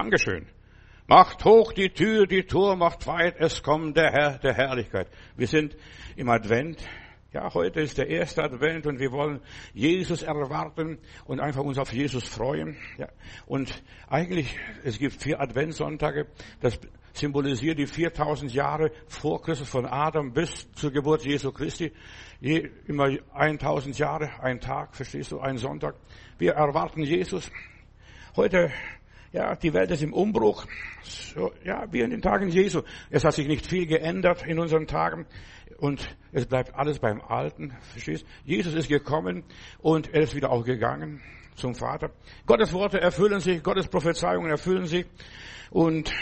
Dankeschön. Macht hoch die Tür, die Tor macht weit, es kommt der Herr der Herrlichkeit. Wir sind im Advent. Ja, heute ist der erste Advent und wir wollen Jesus erwarten und einfach uns auf Jesus freuen. Ja, und eigentlich, es gibt vier Adventssonntage. Das symbolisiert die 4000 Jahre vor Christus von Adam bis zur Geburt Jesu Christi. Je, immer 1000 Jahre, ein Tag, verstehst du, ein Sonntag. Wir erwarten Jesus. Heute ja, die Welt ist im Umbruch. So, ja, wie in den Tagen Jesu. Es hat sich nicht viel geändert in unseren Tagen. Und es bleibt alles beim Alten. Verstehst? Jesus ist gekommen und er ist wieder auch gegangen zum Vater. Gottes Worte erfüllen sich, Gottes Prophezeiungen erfüllen sich. Und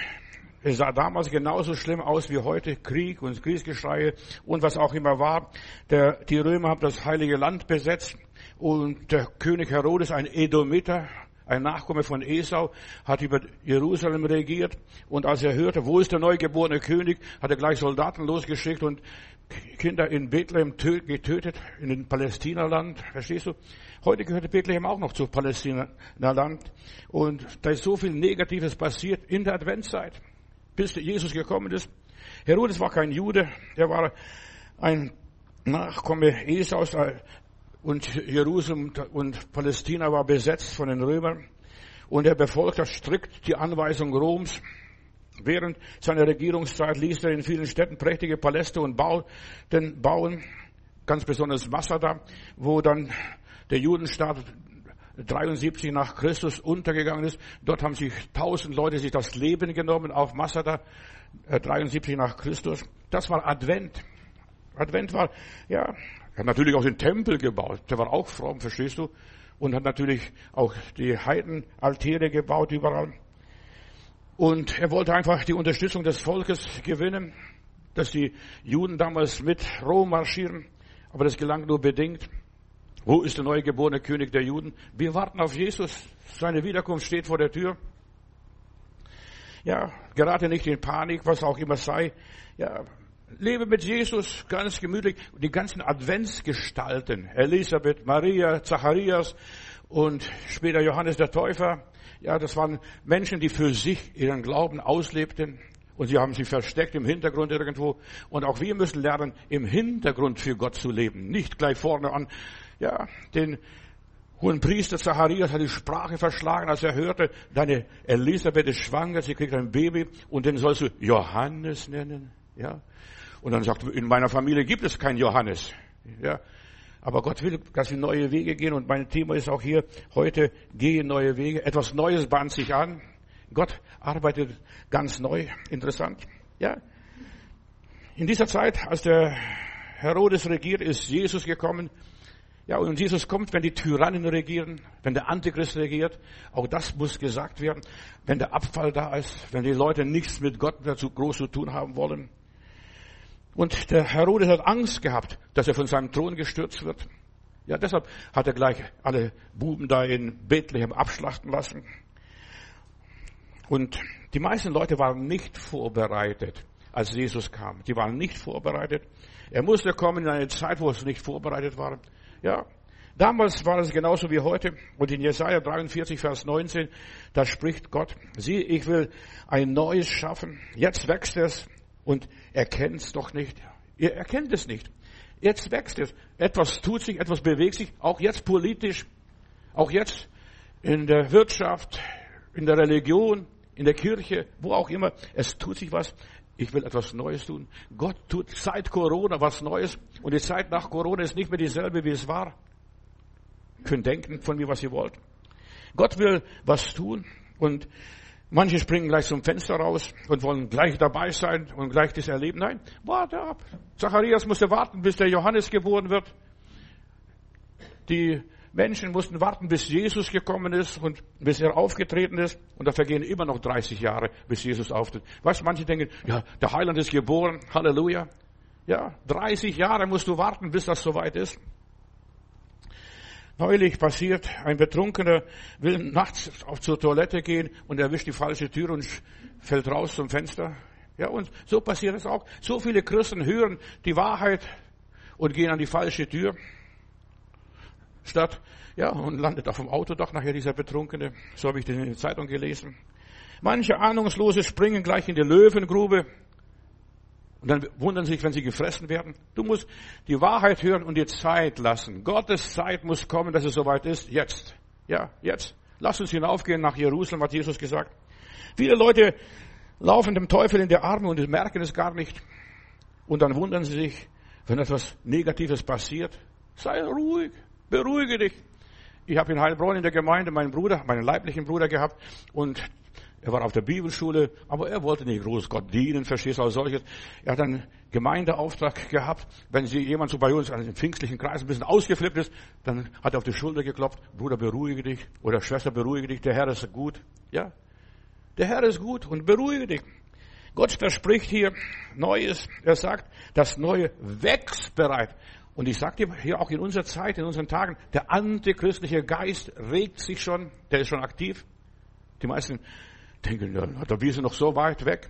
es sah damals genauso schlimm aus wie heute. Krieg und Kriegsgeschreie und was auch immer war. Der, die Römer haben das heilige Land besetzt und der König Herodes, ein Edomiter, ein Nachkomme von Esau, hat über Jerusalem regiert. Und als er hörte, wo ist der neugeborene König, hat er gleich Soldaten losgeschickt und Kinder in Bethlehem getötet, in den Palästinaland. Verstehst du? Heute gehört Bethlehem auch noch zu Palästinaland. Und da ist so viel Negatives passiert in der Adventszeit, bis Jesus gekommen ist. Herodes war kein Jude, er war ein Nachkomme Esaus, und Jerusalem und Palästina war besetzt von den Römern und er befolgte strikt die Anweisung Roms. Während seiner Regierungszeit ließ er in vielen Städten prächtige Paläste und Bauten bauen, ganz besonders Masada, wo dann der Judenstaat 73 nach Christus untergegangen ist. Dort haben sich tausend Leute sich das Leben genommen auf Masada, 73 nach Christus. Das war Advent. Advent war, ja, er hat natürlich auch den Tempel gebaut. Der war auch fromm, verstehst du? Und hat natürlich auch die Heidenaltäre gebaut überall. Und er wollte einfach die Unterstützung des Volkes gewinnen, dass die Juden damals mit Rom marschieren. Aber das gelang nur bedingt. Wo ist der neugeborene König der Juden? Wir warten auf Jesus. Seine Wiederkunft steht vor der Tür. Ja, gerate nicht in Panik, was auch immer sei. Ja, Lebe mit Jesus ganz gemütlich. Die ganzen Adventsgestalten, Elisabeth, Maria, Zacharias und später Johannes der Täufer, ja, das waren Menschen, die für sich ihren Glauben auslebten. Und sie haben sich versteckt im Hintergrund irgendwo. Und auch wir müssen lernen, im Hintergrund für Gott zu leben. Nicht gleich vorne an. Ja, den hohen Priester Zacharias hat die Sprache verschlagen, als er hörte, deine Elisabeth ist schwanger, sie kriegt ein Baby und den sollst du Johannes nennen. Ja, und dann sagt, in meiner Familie gibt es keinen Johannes. Ja. Aber Gott will, dass wir neue Wege gehen. Und mein Thema ist auch hier heute, gehe neue Wege. Etwas Neues bahnt sich an. Gott arbeitet ganz neu. Interessant. Ja. In dieser Zeit, als der Herodes regiert, ist Jesus gekommen. Ja, und Jesus kommt, wenn die Tyrannen regieren, wenn der Antichrist regiert. Auch das muss gesagt werden. Wenn der Abfall da ist, wenn die Leute nichts mit Gott dazu groß zu tun haben wollen. Und der Herodes hat Angst gehabt, dass er von seinem Thron gestürzt wird. Ja, deshalb hat er gleich alle Buben da in Bethlehem abschlachten lassen. Und die meisten Leute waren nicht vorbereitet, als Jesus kam. Die waren nicht vorbereitet. Er musste kommen in eine Zeit, wo es nicht vorbereitet war. Ja, damals war es genauso wie heute. Und in Jesaja 43, Vers 19, da spricht Gott, sieh, ich will ein Neues schaffen. Jetzt wächst es und erkennt es doch nicht. Ihr erkennt es nicht. Jetzt wächst es. Etwas tut sich, etwas bewegt sich, auch jetzt politisch, auch jetzt in der Wirtschaft, in der Religion, in der Kirche, wo auch immer. Es tut sich was. Ich will etwas Neues tun. Gott tut seit Corona was Neues und die Zeit nach Corona ist nicht mehr dieselbe, wie es war. Könnt denken von mir, was ihr wollt. Gott will was tun und Manche springen gleich zum Fenster raus und wollen gleich dabei sein und gleich das erleben. Nein, warte ab. Zacharias musste warten, bis der Johannes geboren wird. Die Menschen mussten warten, bis Jesus gekommen ist und bis er aufgetreten ist. Und da vergehen immer noch 30 Jahre, bis Jesus auftritt. Weißt, manche denken, ja, der Heiland ist geboren. Halleluja. Ja, 30 Jahre musst du warten, bis das soweit ist. Neulich passiert, ein Betrunkener will nachts auf zur Toilette gehen und erwischt die falsche Tür und fällt raus zum Fenster. Ja, und so passiert es auch. So viele Christen hören die Wahrheit und gehen an die falsche Tür. Statt, ja, und landet auf dem Autodach nachher dieser Betrunkene. So habe ich das in der Zeitung gelesen. Manche Ahnungslose springen gleich in die Löwengrube und dann wundern sich, wenn sie gefressen werden. Du musst die Wahrheit hören und die Zeit lassen. Gottes Zeit muss kommen, dass es soweit ist. Jetzt. Ja, jetzt. Lass uns hinaufgehen nach Jerusalem, hat Jesus gesagt. Viele Leute laufen dem Teufel in die Arme und merken es gar nicht. Und dann wundern sie sich, wenn etwas Negatives passiert. Sei ruhig, beruhige dich. Ich habe in Heilbronn in der Gemeinde meinen Bruder, meinen leiblichen Bruder gehabt und er war auf der Bibelschule, aber er wollte nicht groß Gott dienen, verstehst du, als solches. Er hat einen Gemeindeauftrag gehabt. Wenn sie jemand so bei uns in den pfingstlichen Kreis ein bisschen ausgeflippt ist, dann hat er auf die Schulter geklopft, Bruder, beruhige dich, oder Schwester, beruhige dich, der Herr ist gut. Ja, der Herr ist gut und beruhige dich. Gott verspricht hier Neues. Er sagt, das Neue wächst bereit. Und ich sage dir hier auch in unserer Zeit, in unseren Tagen, der antichristliche Geist regt sich schon, der ist schon aktiv. Die meisten denken, da wir sind noch so weit weg.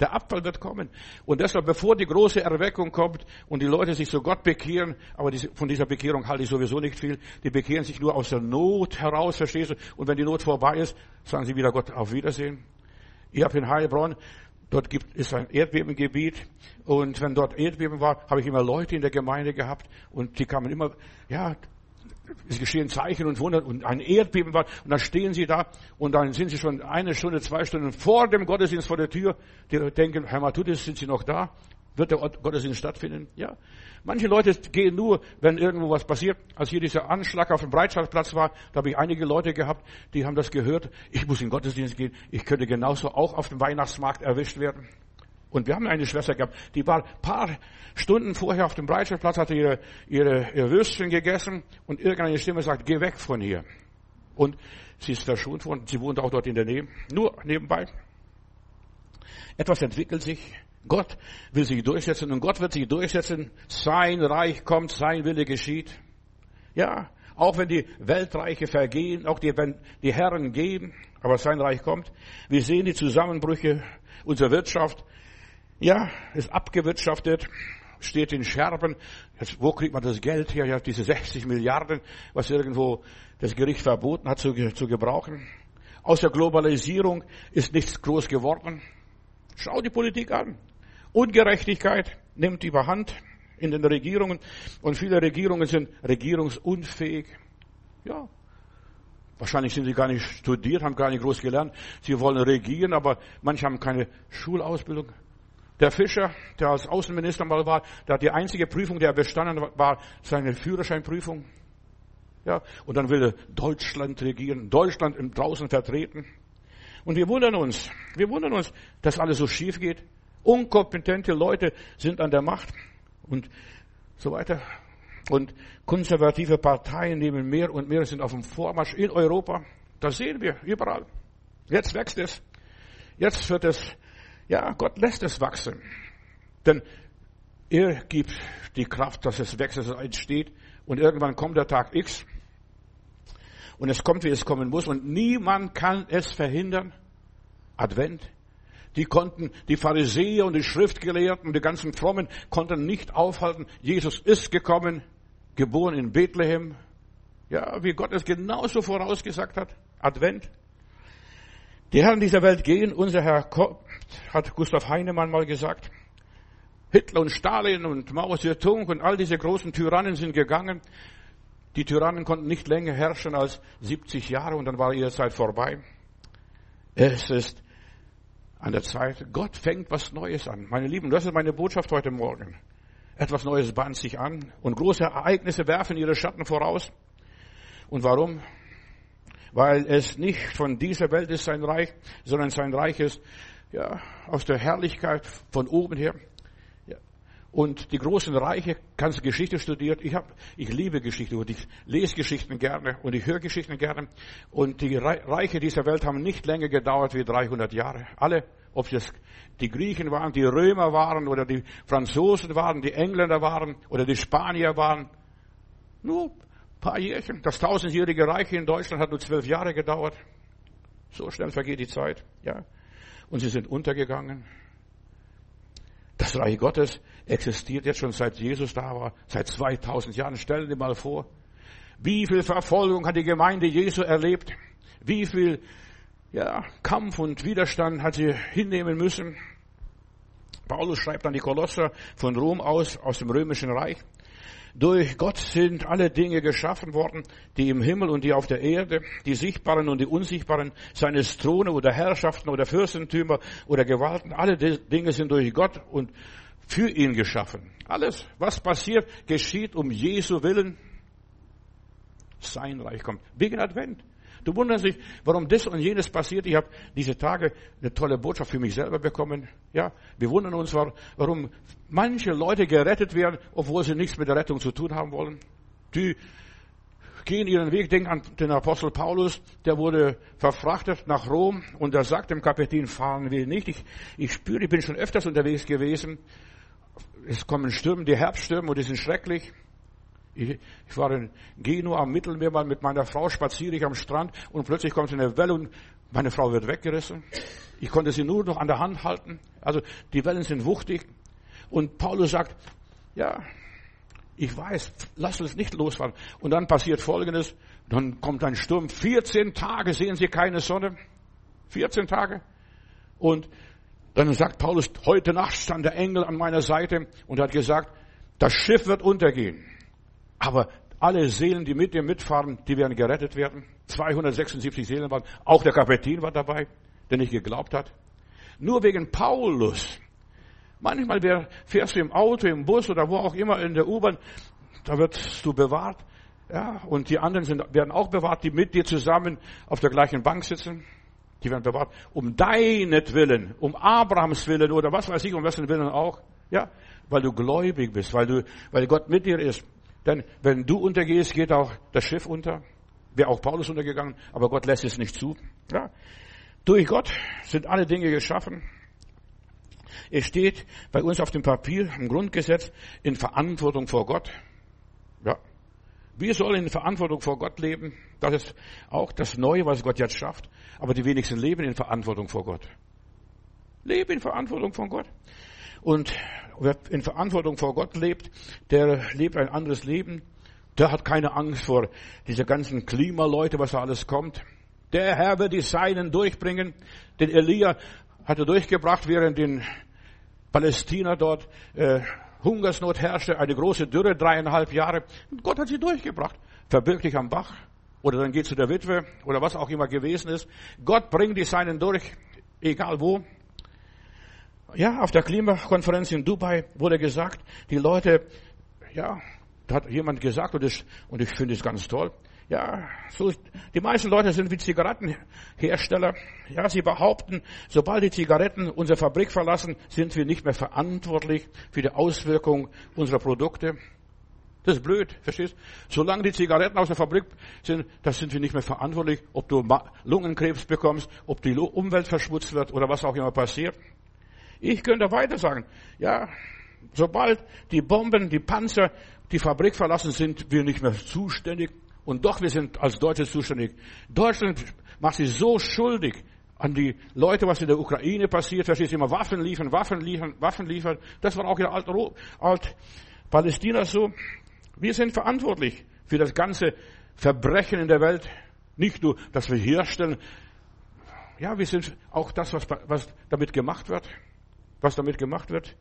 Der Abfall wird kommen. Und deshalb, bevor die große Erweckung kommt und die Leute sich zu Gott bekehren, aber von dieser Bekehrung halte ich sowieso nicht viel, die bekehren sich nur aus der Not heraus, verstehst du? Und wenn die Not vorbei ist, sagen sie wieder Gott auf Wiedersehen. Ich habe in Heilbronn, dort gibt es ein Erdbebengebiet und wenn dort Erdbeben war, habe ich immer Leute in der Gemeinde gehabt und die kamen immer, ja, es geschehen Zeichen und Wunder und ein Erdbeben war und dann stehen sie da und dann sind sie schon eine Stunde, zwei Stunden vor dem Gottesdienst vor der Tür. Die denken, Herr Matudis, sind Sie noch da? Wird der Gottesdienst stattfinden? Ja. Manche Leute gehen nur, wenn irgendwo was passiert. Als hier dieser Anschlag auf dem Breitscheidplatz war, da habe ich einige Leute gehabt, die haben das gehört. Ich muss in den Gottesdienst gehen. Ich könnte genauso auch auf dem Weihnachtsmarkt erwischt werden. Und wir haben eine Schwester gehabt, die war paar Stunden vorher auf dem Breitscheidplatz, hatte ihre, ihre, ihr Würstchen gegessen und irgendeine Stimme sagt, geh weg von hier. Und sie ist verschont worden, sie wohnt auch dort in der Nähe, nur nebenbei. Etwas entwickelt sich, Gott will sich durchsetzen und Gott wird sich durchsetzen, sein Reich kommt, sein Wille geschieht. Ja, auch wenn die Weltreiche vergehen, auch die, wenn die Herren gehen, aber sein Reich kommt. Wir sehen die Zusammenbrüche unserer Wirtschaft, ja, ist abgewirtschaftet, steht in Scherben. Jetzt, wo kriegt man das Geld her? Ja, diese 60 Milliarden, was irgendwo das Gericht verboten hat zu, zu gebrauchen. Aus der Globalisierung ist nichts groß geworden. Schau die Politik an. Ungerechtigkeit nimmt überhand in den Regierungen und viele Regierungen sind regierungsunfähig. Ja, Wahrscheinlich sind sie gar nicht studiert, haben gar nicht groß gelernt. Sie wollen regieren, aber manche haben keine Schulausbildung. Der Fischer, der als Außenminister mal war, der hat die einzige Prüfung, die er bestanden war, seine Führerscheinprüfung. Ja, und dann will er Deutschland regieren, Deutschland im draußen vertreten. Und wir wundern uns, wir wundern uns, dass alles so schief geht. Unkompetente Leute sind an der Macht und so weiter. Und konservative Parteien nehmen mehr und mehr, sind auf dem Vormarsch in Europa. Das sehen wir überall. Jetzt wächst es. Jetzt wird es ja, Gott lässt es wachsen. Denn er gibt die Kraft, dass es wächst, dass es entsteht. Und irgendwann kommt der Tag X. Und es kommt, wie es kommen muss. Und niemand kann es verhindern. Advent. Die konnten, die Pharisäer und die Schriftgelehrten, die ganzen Frommen konnten nicht aufhalten. Jesus ist gekommen, geboren in Bethlehem. Ja, wie Gott es genauso vorausgesagt hat. Advent. Die Herren dieser Welt gehen, unser Herr hat Gustav Heinemann mal gesagt. Hitler und Stalin und Mao Zedong und all diese großen Tyrannen sind gegangen. Die Tyrannen konnten nicht länger herrschen als 70 Jahre und dann war ihre Zeit vorbei. Es ist an der Zeit, Gott fängt was Neues an. Meine Lieben, das ist meine Botschaft heute Morgen. Etwas Neues bahnt sich an und große Ereignisse werfen ihre Schatten voraus. Und warum? Weil es nicht von dieser Welt ist sein Reich, sondern sein Reich ist ja, aus der Herrlichkeit von oben her. Ja. Und die großen Reiche, du Geschichte studiert. Ich hab, ich liebe Geschichte und ich lese Geschichten gerne und ich höre Geschichten gerne. Und die Reiche dieser Welt haben nicht länger gedauert wie 300 Jahre. Alle, ob es die Griechen waren, die Römer waren oder die Franzosen waren, die Engländer waren oder die Spanier waren. Nur ein paar Jährchen. Das tausendjährige Reich in Deutschland hat nur zwölf Jahre gedauert. So schnell vergeht die Zeit. Ja und sie sind untergegangen. Das Reich Gottes existiert jetzt schon seit Jesus da war, seit 2000 Jahren. Stellen Sie mal vor, wie viel Verfolgung hat die Gemeinde Jesu erlebt? Wie viel ja, Kampf und Widerstand hat sie hinnehmen müssen. Paulus schreibt an die Kolosser von Rom aus, aus dem römischen Reich. Durch Gott sind alle Dinge geschaffen worden, die im Himmel und die auf der Erde, die sichtbaren und die unsichtbaren, seine Throne oder Herrschaften oder Fürstentümer oder Gewalten. Alle Dinge sind durch Gott und für ihn geschaffen. Alles, was passiert, geschieht um Jesu Willen. Sein Reich kommt. Wegen Advent. Du wunderst dich, warum das und jenes passiert. Ich habe diese Tage eine tolle Botschaft für mich selber bekommen. Ja, wir wundern uns, warum manche Leute gerettet werden, obwohl sie nichts mit der Rettung zu tun haben wollen. Die gehen ihren Weg, denken an den Apostel Paulus, der wurde verfrachtet nach Rom und er sagt dem Kapitän, fahren will nicht. Ich, ich spüre, ich bin schon öfters unterwegs gewesen. Es kommen Stürme, die Herbststürme und die sind schrecklich. Ich, ich war in Genua am Mittelmeer mal mit meiner Frau, spaziere ich am Strand und plötzlich kommt eine Welle und meine Frau wird weggerissen. Ich konnte sie nur noch an der Hand halten. Also die Wellen sind wuchtig. Und Paulus sagt, ja, ich weiß, lass uns nicht losfahren. Und dann passiert Folgendes. Dann kommt ein Sturm. 14 Tage sehen sie keine Sonne. 14 Tage. Und dann sagt Paulus, heute Nacht stand der Engel an meiner Seite und hat gesagt, das Schiff wird untergehen. Aber alle Seelen, die mit dir mitfahren, die werden gerettet werden. 276 Seelen waren, auch der Kapitän war dabei, der nicht geglaubt hat. Nur wegen Paulus. Manchmal fährst du im Auto, im Bus oder wo auch immer in der U-Bahn, da wirst du bewahrt. Ja, und die anderen sind, werden auch bewahrt, die mit dir zusammen auf der gleichen Bank sitzen. Die werden bewahrt. Um deinetwillen, um Abrahams Willen oder was weiß ich, um wessen Willen auch. Ja, weil du gläubig bist, weil du, weil Gott mit dir ist. Denn wenn du untergehst, geht auch das Schiff unter. Wäre auch Paulus untergegangen, aber Gott lässt es nicht zu. Ja. Durch Gott sind alle Dinge geschaffen. Es steht bei uns auf dem Papier, im Grundgesetz, in Verantwortung vor Gott. Ja. Wir sollen in Verantwortung vor Gott leben. Das ist auch das Neue, was Gott jetzt schafft. Aber die wenigsten leben in Verantwortung vor Gott. Leben in Verantwortung von Gott. Und wer in Verantwortung vor Gott lebt, der lebt ein anderes Leben. Der hat keine Angst vor diese ganzen Klimaleute, was da alles kommt. Der Herr wird die Seinen durchbringen. Den Elia hat er durchgebracht, während in Palästina dort äh, Hungersnot herrschte, eine große Dürre, dreieinhalb Jahre. Und Gott hat sie durchgebracht. Verbirg dich am Bach. Oder dann geht zu der Witwe oder was auch immer gewesen ist. Gott bringt die Seinen durch, egal wo. Ja, auf der Klimakonferenz in Dubai wurde gesagt, die Leute, ja, da hat jemand gesagt, und, das, und ich finde es ganz toll, ja, so, die meisten Leute sind wie Zigarettenhersteller. Ja, sie behaupten, sobald die Zigaretten unsere Fabrik verlassen, sind wir nicht mehr verantwortlich für die Auswirkung unserer Produkte. Das ist blöd, verstehst? Solange die Zigaretten aus der Fabrik sind, das sind wir nicht mehr verantwortlich, ob du Lungenkrebs bekommst, ob die Umwelt verschmutzt wird oder was auch immer passiert. Ich könnte weiter sagen, ja, sobald die Bomben, die Panzer die Fabrik verlassen, sind wir nicht mehr zuständig. Und doch, wir sind als Deutsche zuständig. Deutschland macht sich so schuldig an die Leute, was in der Ukraine passiert. Verstehst du immer Waffen liefern, Waffen liefern, Waffen liefern. Das war auch in Alt, Alt Palästina so. Wir sind verantwortlich für das ganze Verbrechen in der Welt. Nicht nur, dass wir herstellen. Ja, wir sind auch das, was, was damit gemacht wird was damit gemacht wird?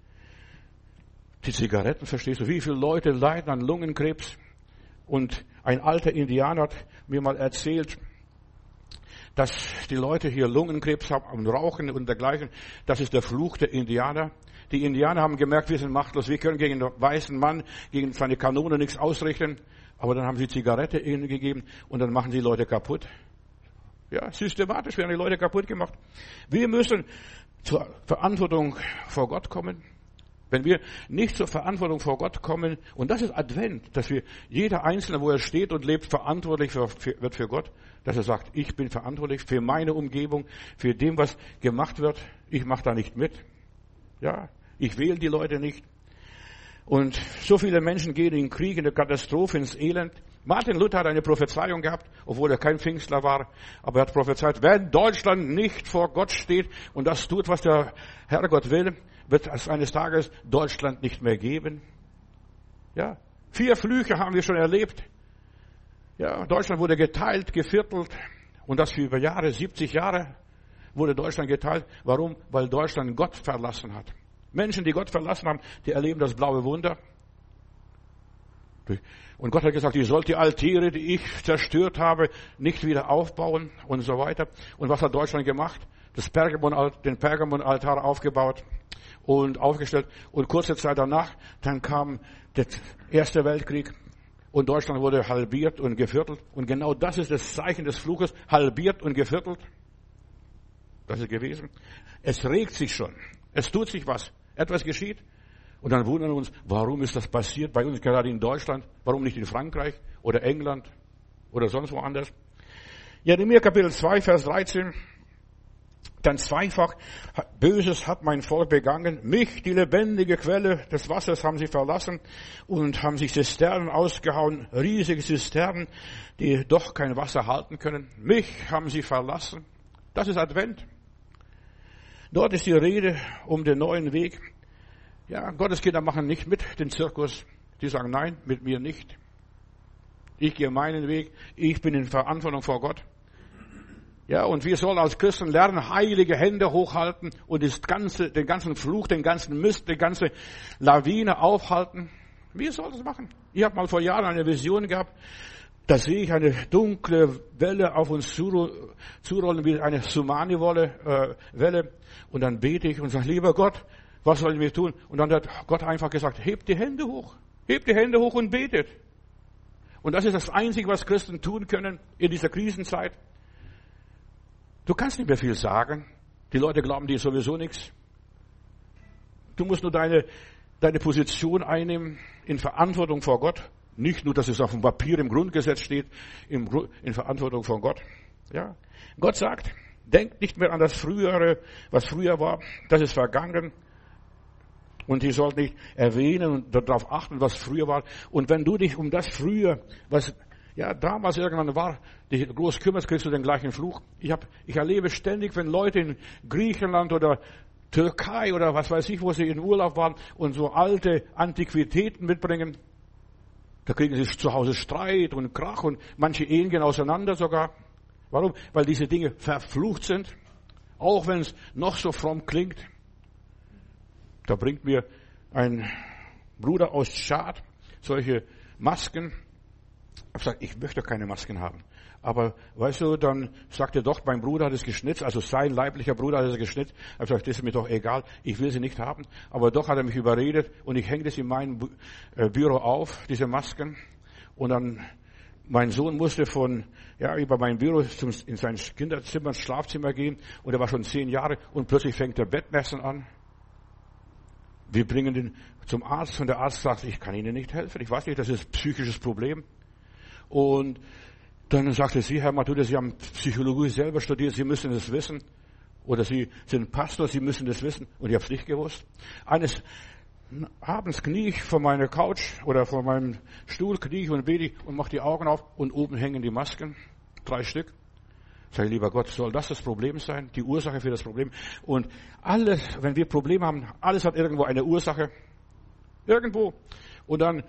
Die Zigaretten, verstehst du? Wie viele Leute leiden an Lungenkrebs? Und ein alter Indianer hat mir mal erzählt, dass die Leute hier Lungenkrebs haben und rauchen und dergleichen. Das ist der Fluch der Indianer. Die Indianer haben gemerkt, wir sind machtlos. Wir können gegen den weißen Mann, gegen seine Kanone nichts ausrichten. Aber dann haben sie Zigarette ihnen gegeben und dann machen die Leute kaputt. Ja, systematisch werden die Leute kaputt gemacht. Wir müssen zur Verantwortung vor Gott kommen, wenn wir nicht zur Verantwortung vor Gott kommen, und das ist Advent, dass wir, jeder Einzelne, wo er steht und lebt, verantwortlich wird für Gott, dass er sagt, ich bin verantwortlich für meine Umgebung, für dem, was gemacht wird, ich mache da nicht mit. Ja, ich wähle die Leute nicht. Und so viele Menschen gehen in Krieg, in der Katastrophe, ins Elend. Martin Luther hat eine Prophezeiung gehabt, obwohl er kein Pfingstler war, aber er hat prophezeit, wenn Deutschland nicht vor Gott steht und das tut, was der Herrgott will, wird es eines Tages Deutschland nicht mehr geben. Ja, vier Flüche haben wir schon erlebt. Ja, Deutschland wurde geteilt, geviertelt und das für über Jahre, 70 Jahre. wurde Deutschland geteilt. Warum? Weil Deutschland Gott verlassen hat. Menschen, die Gott verlassen haben, die erleben das blaue Wunder. Und Gott hat gesagt, ich soll die Altäre, die ich zerstört habe, nicht wieder aufbauen und so weiter. Und was hat Deutschland gemacht? Das Pergamon, den Pergamon-Altar aufgebaut und aufgestellt. Und kurze Zeit danach, dann kam der Erste Weltkrieg und Deutschland wurde halbiert und geviertelt. Und genau das ist das Zeichen des Fluches, halbiert und geviertelt. Das ist gewesen. Es regt sich schon. Es tut sich was. Etwas geschieht. Und dann wundern wir uns, warum ist das passiert bei uns gerade in Deutschland? Warum nicht in Frankreich oder England oder sonst woanders? Jeremia Kapitel 2, Vers 13. Dann zweifach Böses hat mein Volk begangen. Mich, die lebendige Quelle des Wassers, haben sie verlassen und haben sich Zisternen ausgehauen, riesige Zisternen, die doch kein Wasser halten können. Mich haben sie verlassen. Das ist Advent. Dort ist die Rede um den neuen Weg. Ja, Gotteskinder machen nicht mit den Zirkus. Die sagen, nein, mit mir nicht. Ich gehe meinen Weg. Ich bin in Verantwortung vor Gott. Ja, und wir sollen als Christen lernen, heilige Hände hochhalten und das ganze, den ganzen Fluch, den ganzen Mist, die ganze Lawine aufhalten. Wir sollen das machen. Ich habe mal vor Jahren eine Vision gehabt. Da sehe ich eine dunkle Welle auf uns zurollen, wie eine Tsunami-Welle. Äh, und dann bete ich und sage, lieber Gott, was sollen wir tun? Und dann hat Gott einfach gesagt, hebt die Hände hoch. Hebt die Hände hoch und betet. Und das ist das Einzige, was Christen tun können in dieser Krisenzeit. Du kannst nicht mehr viel sagen. Die Leute glauben dir sowieso nichts. Du musst nur deine, deine Position einnehmen in Verantwortung vor Gott. Nicht nur, dass es auf dem Papier im Grundgesetz steht, in Verantwortung vor Gott. Ja. Gott sagt, denkt nicht mehr an das Frühere, was früher war. Das ist vergangen. Und ihr sollt nicht erwähnen und darauf achten, was früher war. Und wenn du dich um das früher, was ja damals irgendwann war, dich groß kümmerst, kriegst du den gleichen Fluch. Ich, hab, ich erlebe ständig, wenn Leute in Griechenland oder Türkei oder was weiß ich, wo sie in Urlaub waren und so alte Antiquitäten mitbringen, da kriegen sie zu Hause Streit und Krach und manche Ehen gehen auseinander sogar. Warum? Weil diese Dinge verflucht sind. Auch wenn es noch so fromm klingt. Da bringt mir ein Bruder aus Tschad solche Masken. Ich habe gesagt, ich möchte keine Masken haben. Aber weißt du, dann sagt er doch, mein Bruder hat es geschnitzt, also sein leiblicher Bruder hat es geschnitzt. Ich habe gesagt, das ist mir doch egal, ich will sie nicht haben. Aber doch hat er mich überredet und ich hänge das in meinem äh, Büro auf, diese Masken. Und dann, mein Sohn musste von, ja, über mein Büro zum, in sein Kinderzimmer, Schlafzimmer gehen und er war schon zehn Jahre und plötzlich fängt er Bettmessen an. Wir bringen ihn zum Arzt und der Arzt sagt, ich kann Ihnen nicht helfen. Ich weiß nicht, das ist ein psychisches Problem. Und dann sagte sie, Herr Mathuda, Sie haben Psychologie selber studiert, Sie müssen es wissen. Oder Sie sind Pastor, Sie müssen das wissen. Und ich habe es nicht gewusst. Eines abends knie ich vor meiner Couch oder vor meinem Stuhl, knie ich und bete und mache die Augen auf und oben hängen die Masken. Drei Stück. Sag ich, lieber Gott, soll das das Problem sein? Die Ursache für das Problem? Und alles, wenn wir Probleme haben, alles hat irgendwo eine Ursache. Irgendwo. Und dann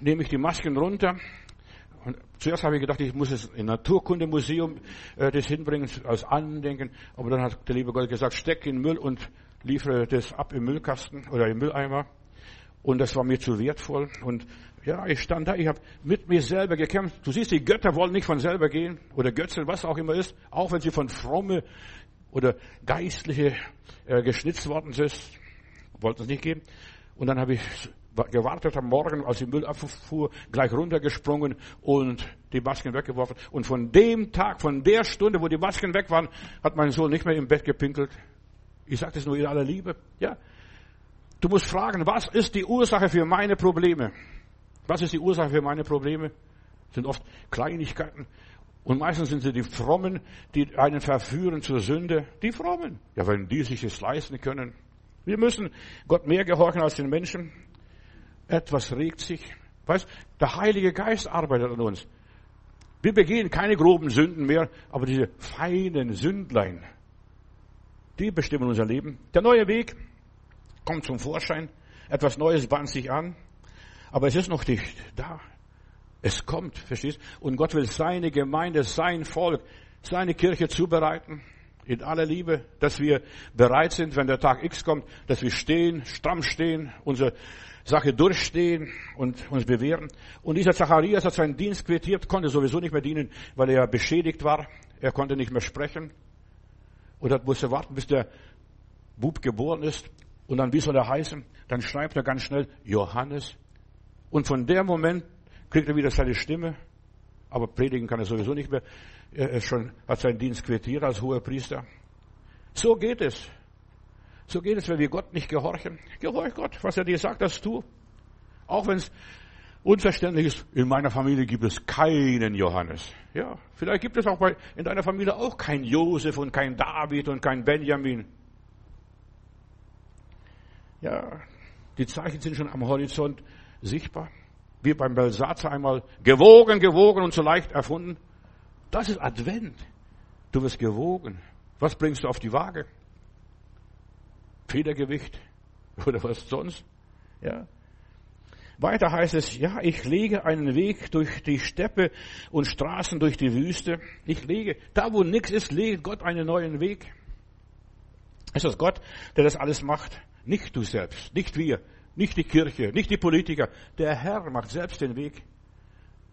nehme ich die Masken runter. Und zuerst habe ich gedacht, ich muss es im Naturkundemuseum äh, das hinbringen als Andenken. Aber dann hat der liebe Gott gesagt, steck in Müll und liefere das ab im Müllkasten oder im Mülleimer. Und das war mir zu wertvoll. Und ja, ich stand da, ich habe mit mir selber gekämpft. Du siehst, die Götter wollen nicht von selber gehen oder Götzen, was auch immer ist, auch wenn sie von fromme oder geistliche äh, geschnitzt worden sind, wollten es nicht gehen. Und dann habe ich gewartet am Morgen, als die Müll abfuhr, gleich runtergesprungen und die Masken weggeworfen. Und von dem Tag, von der Stunde, wo die Masken weg waren, hat mein Sohn nicht mehr im Bett gepinkelt. Ich sage das nur in aller Liebe. Ja, Du musst fragen, was ist die Ursache für meine Probleme? Was ist die Ursache für meine Probleme? Sind oft Kleinigkeiten. Und meistens sind sie die Frommen, die einen verführen zur Sünde. Die Frommen. Ja, wenn die sich es leisten können. Wir müssen Gott mehr gehorchen als den Menschen. Etwas regt sich. Weißt, der Heilige Geist arbeitet an uns. Wir begehen keine groben Sünden mehr, aber diese feinen Sündlein, die bestimmen unser Leben. Der neue Weg, kommt zum Vorschein. Etwas Neues bahnt sich an. Aber es ist noch nicht da. Es kommt, verstehst? Und Gott will seine Gemeinde, sein Volk, seine Kirche zubereiten. in aller Liebe, dass wir bereit sind, wenn der Tag X kommt, dass wir stehen, stramm stehen, unsere Sache durchstehen und uns bewähren. Und dieser Zacharias hat seinen Dienst quittiert, konnte sowieso nicht mehr dienen, weil er beschädigt war. Er konnte nicht mehr sprechen. Und er musste warten, bis der Bub geboren ist. Und dann, wie soll er heißen? Dann schreibt er ganz schnell Johannes. Und von dem Moment kriegt er wieder seine Stimme. Aber predigen kann er sowieso nicht mehr. Er ist schon, hat seinen Dienst quittiert als hoher Priester. So geht es. So geht es, wenn wir Gott nicht gehorchen. Gehorch Gott, was er dir sagt, das tu. Auch wenn es unverständlich ist, in meiner Familie gibt es keinen Johannes. Ja, vielleicht gibt es auch bei, in deiner Familie auch keinen Josef und keinen David und keinen Benjamin. Ja, die Zeichen sind schon am Horizont sichtbar. Wie beim Belsatzer einmal gewogen, gewogen und so leicht erfunden. Das ist Advent. Du wirst gewogen. Was bringst du auf die Waage? Federgewicht oder was sonst? Ja. Weiter heißt es, ja, ich lege einen Weg durch die Steppe und Straßen durch die Wüste. Ich lege, da wo nichts ist, legt Gott einen neuen Weg. Es ist Gott, der das alles macht. Nicht du selbst, nicht wir, nicht die Kirche, nicht die Politiker. Der Herr macht selbst den Weg,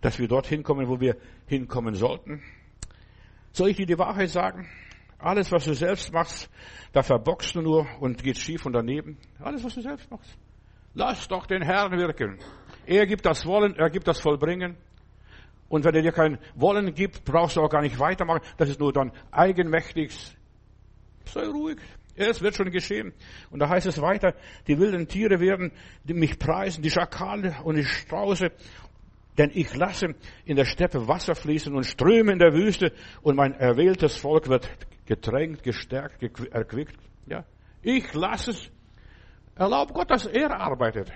dass wir dorthin kommen, wo wir hinkommen sollten. Soll ich dir die Wahrheit sagen? Alles, was du selbst machst, da verbockst du nur und geht schief und daneben. Alles, was du selbst machst. Lass doch den Herrn wirken. Er gibt das Wollen, er gibt das Vollbringen. Und wenn er dir kein Wollen gibt, brauchst du auch gar nicht weitermachen. Das ist nur dann eigenmächtig. Sei ruhig. Es wird schon geschehen. Und da heißt es weiter, die wilden Tiere werden mich preisen, die Schakale und die Strauße. Denn ich lasse in der Steppe Wasser fließen und Ströme in der Wüste und mein erwähltes Volk wird getränkt, gestärkt, erquickt. Ja. Ich lasse es. Erlaub Gott, dass er arbeitet.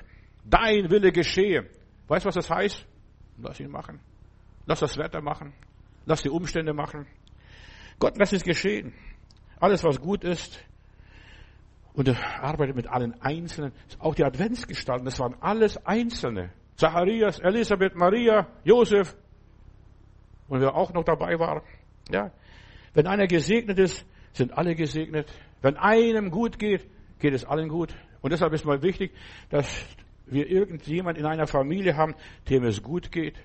Dein Wille geschehe. Weißt du, was das heißt? Lass ihn machen. Lass das Wetter machen. Lass die Umstände machen. Gott, lass es geschehen. Alles, was gut ist. Und er arbeitet mit allen Einzelnen. Auch die Adventsgestalten, das waren alles Einzelne. Zacharias, Elisabeth, Maria, Josef. Und wer auch noch dabei war. Ja. Wenn einer gesegnet ist, sind alle gesegnet. Wenn einem gut geht, geht es allen gut. Und deshalb ist mal wichtig, dass wir irgendjemand in einer Familie haben, dem es gut geht.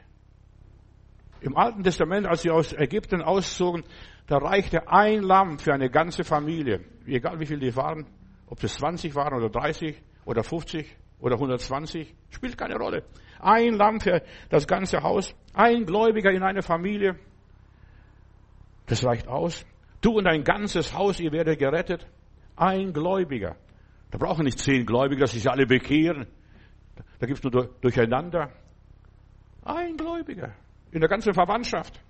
Im Alten Testament, als sie aus Ägypten auszogen, da reichte ein Lamm für eine ganze Familie. Egal wie viele die waren, ob es 20 waren oder 30 oder 50 oder 120, spielt keine Rolle. Ein Lamm für das ganze Haus, ein Gläubiger in einer Familie, das reicht aus. Du und dein ganzes Haus, ihr werdet gerettet. Ein Gläubiger. Da brauchen nicht zehn Gläubige, dass sich alle bekehren. Da gibt's nur Durcheinander. Ein Gläubiger. In der ganzen Verwandtschaft.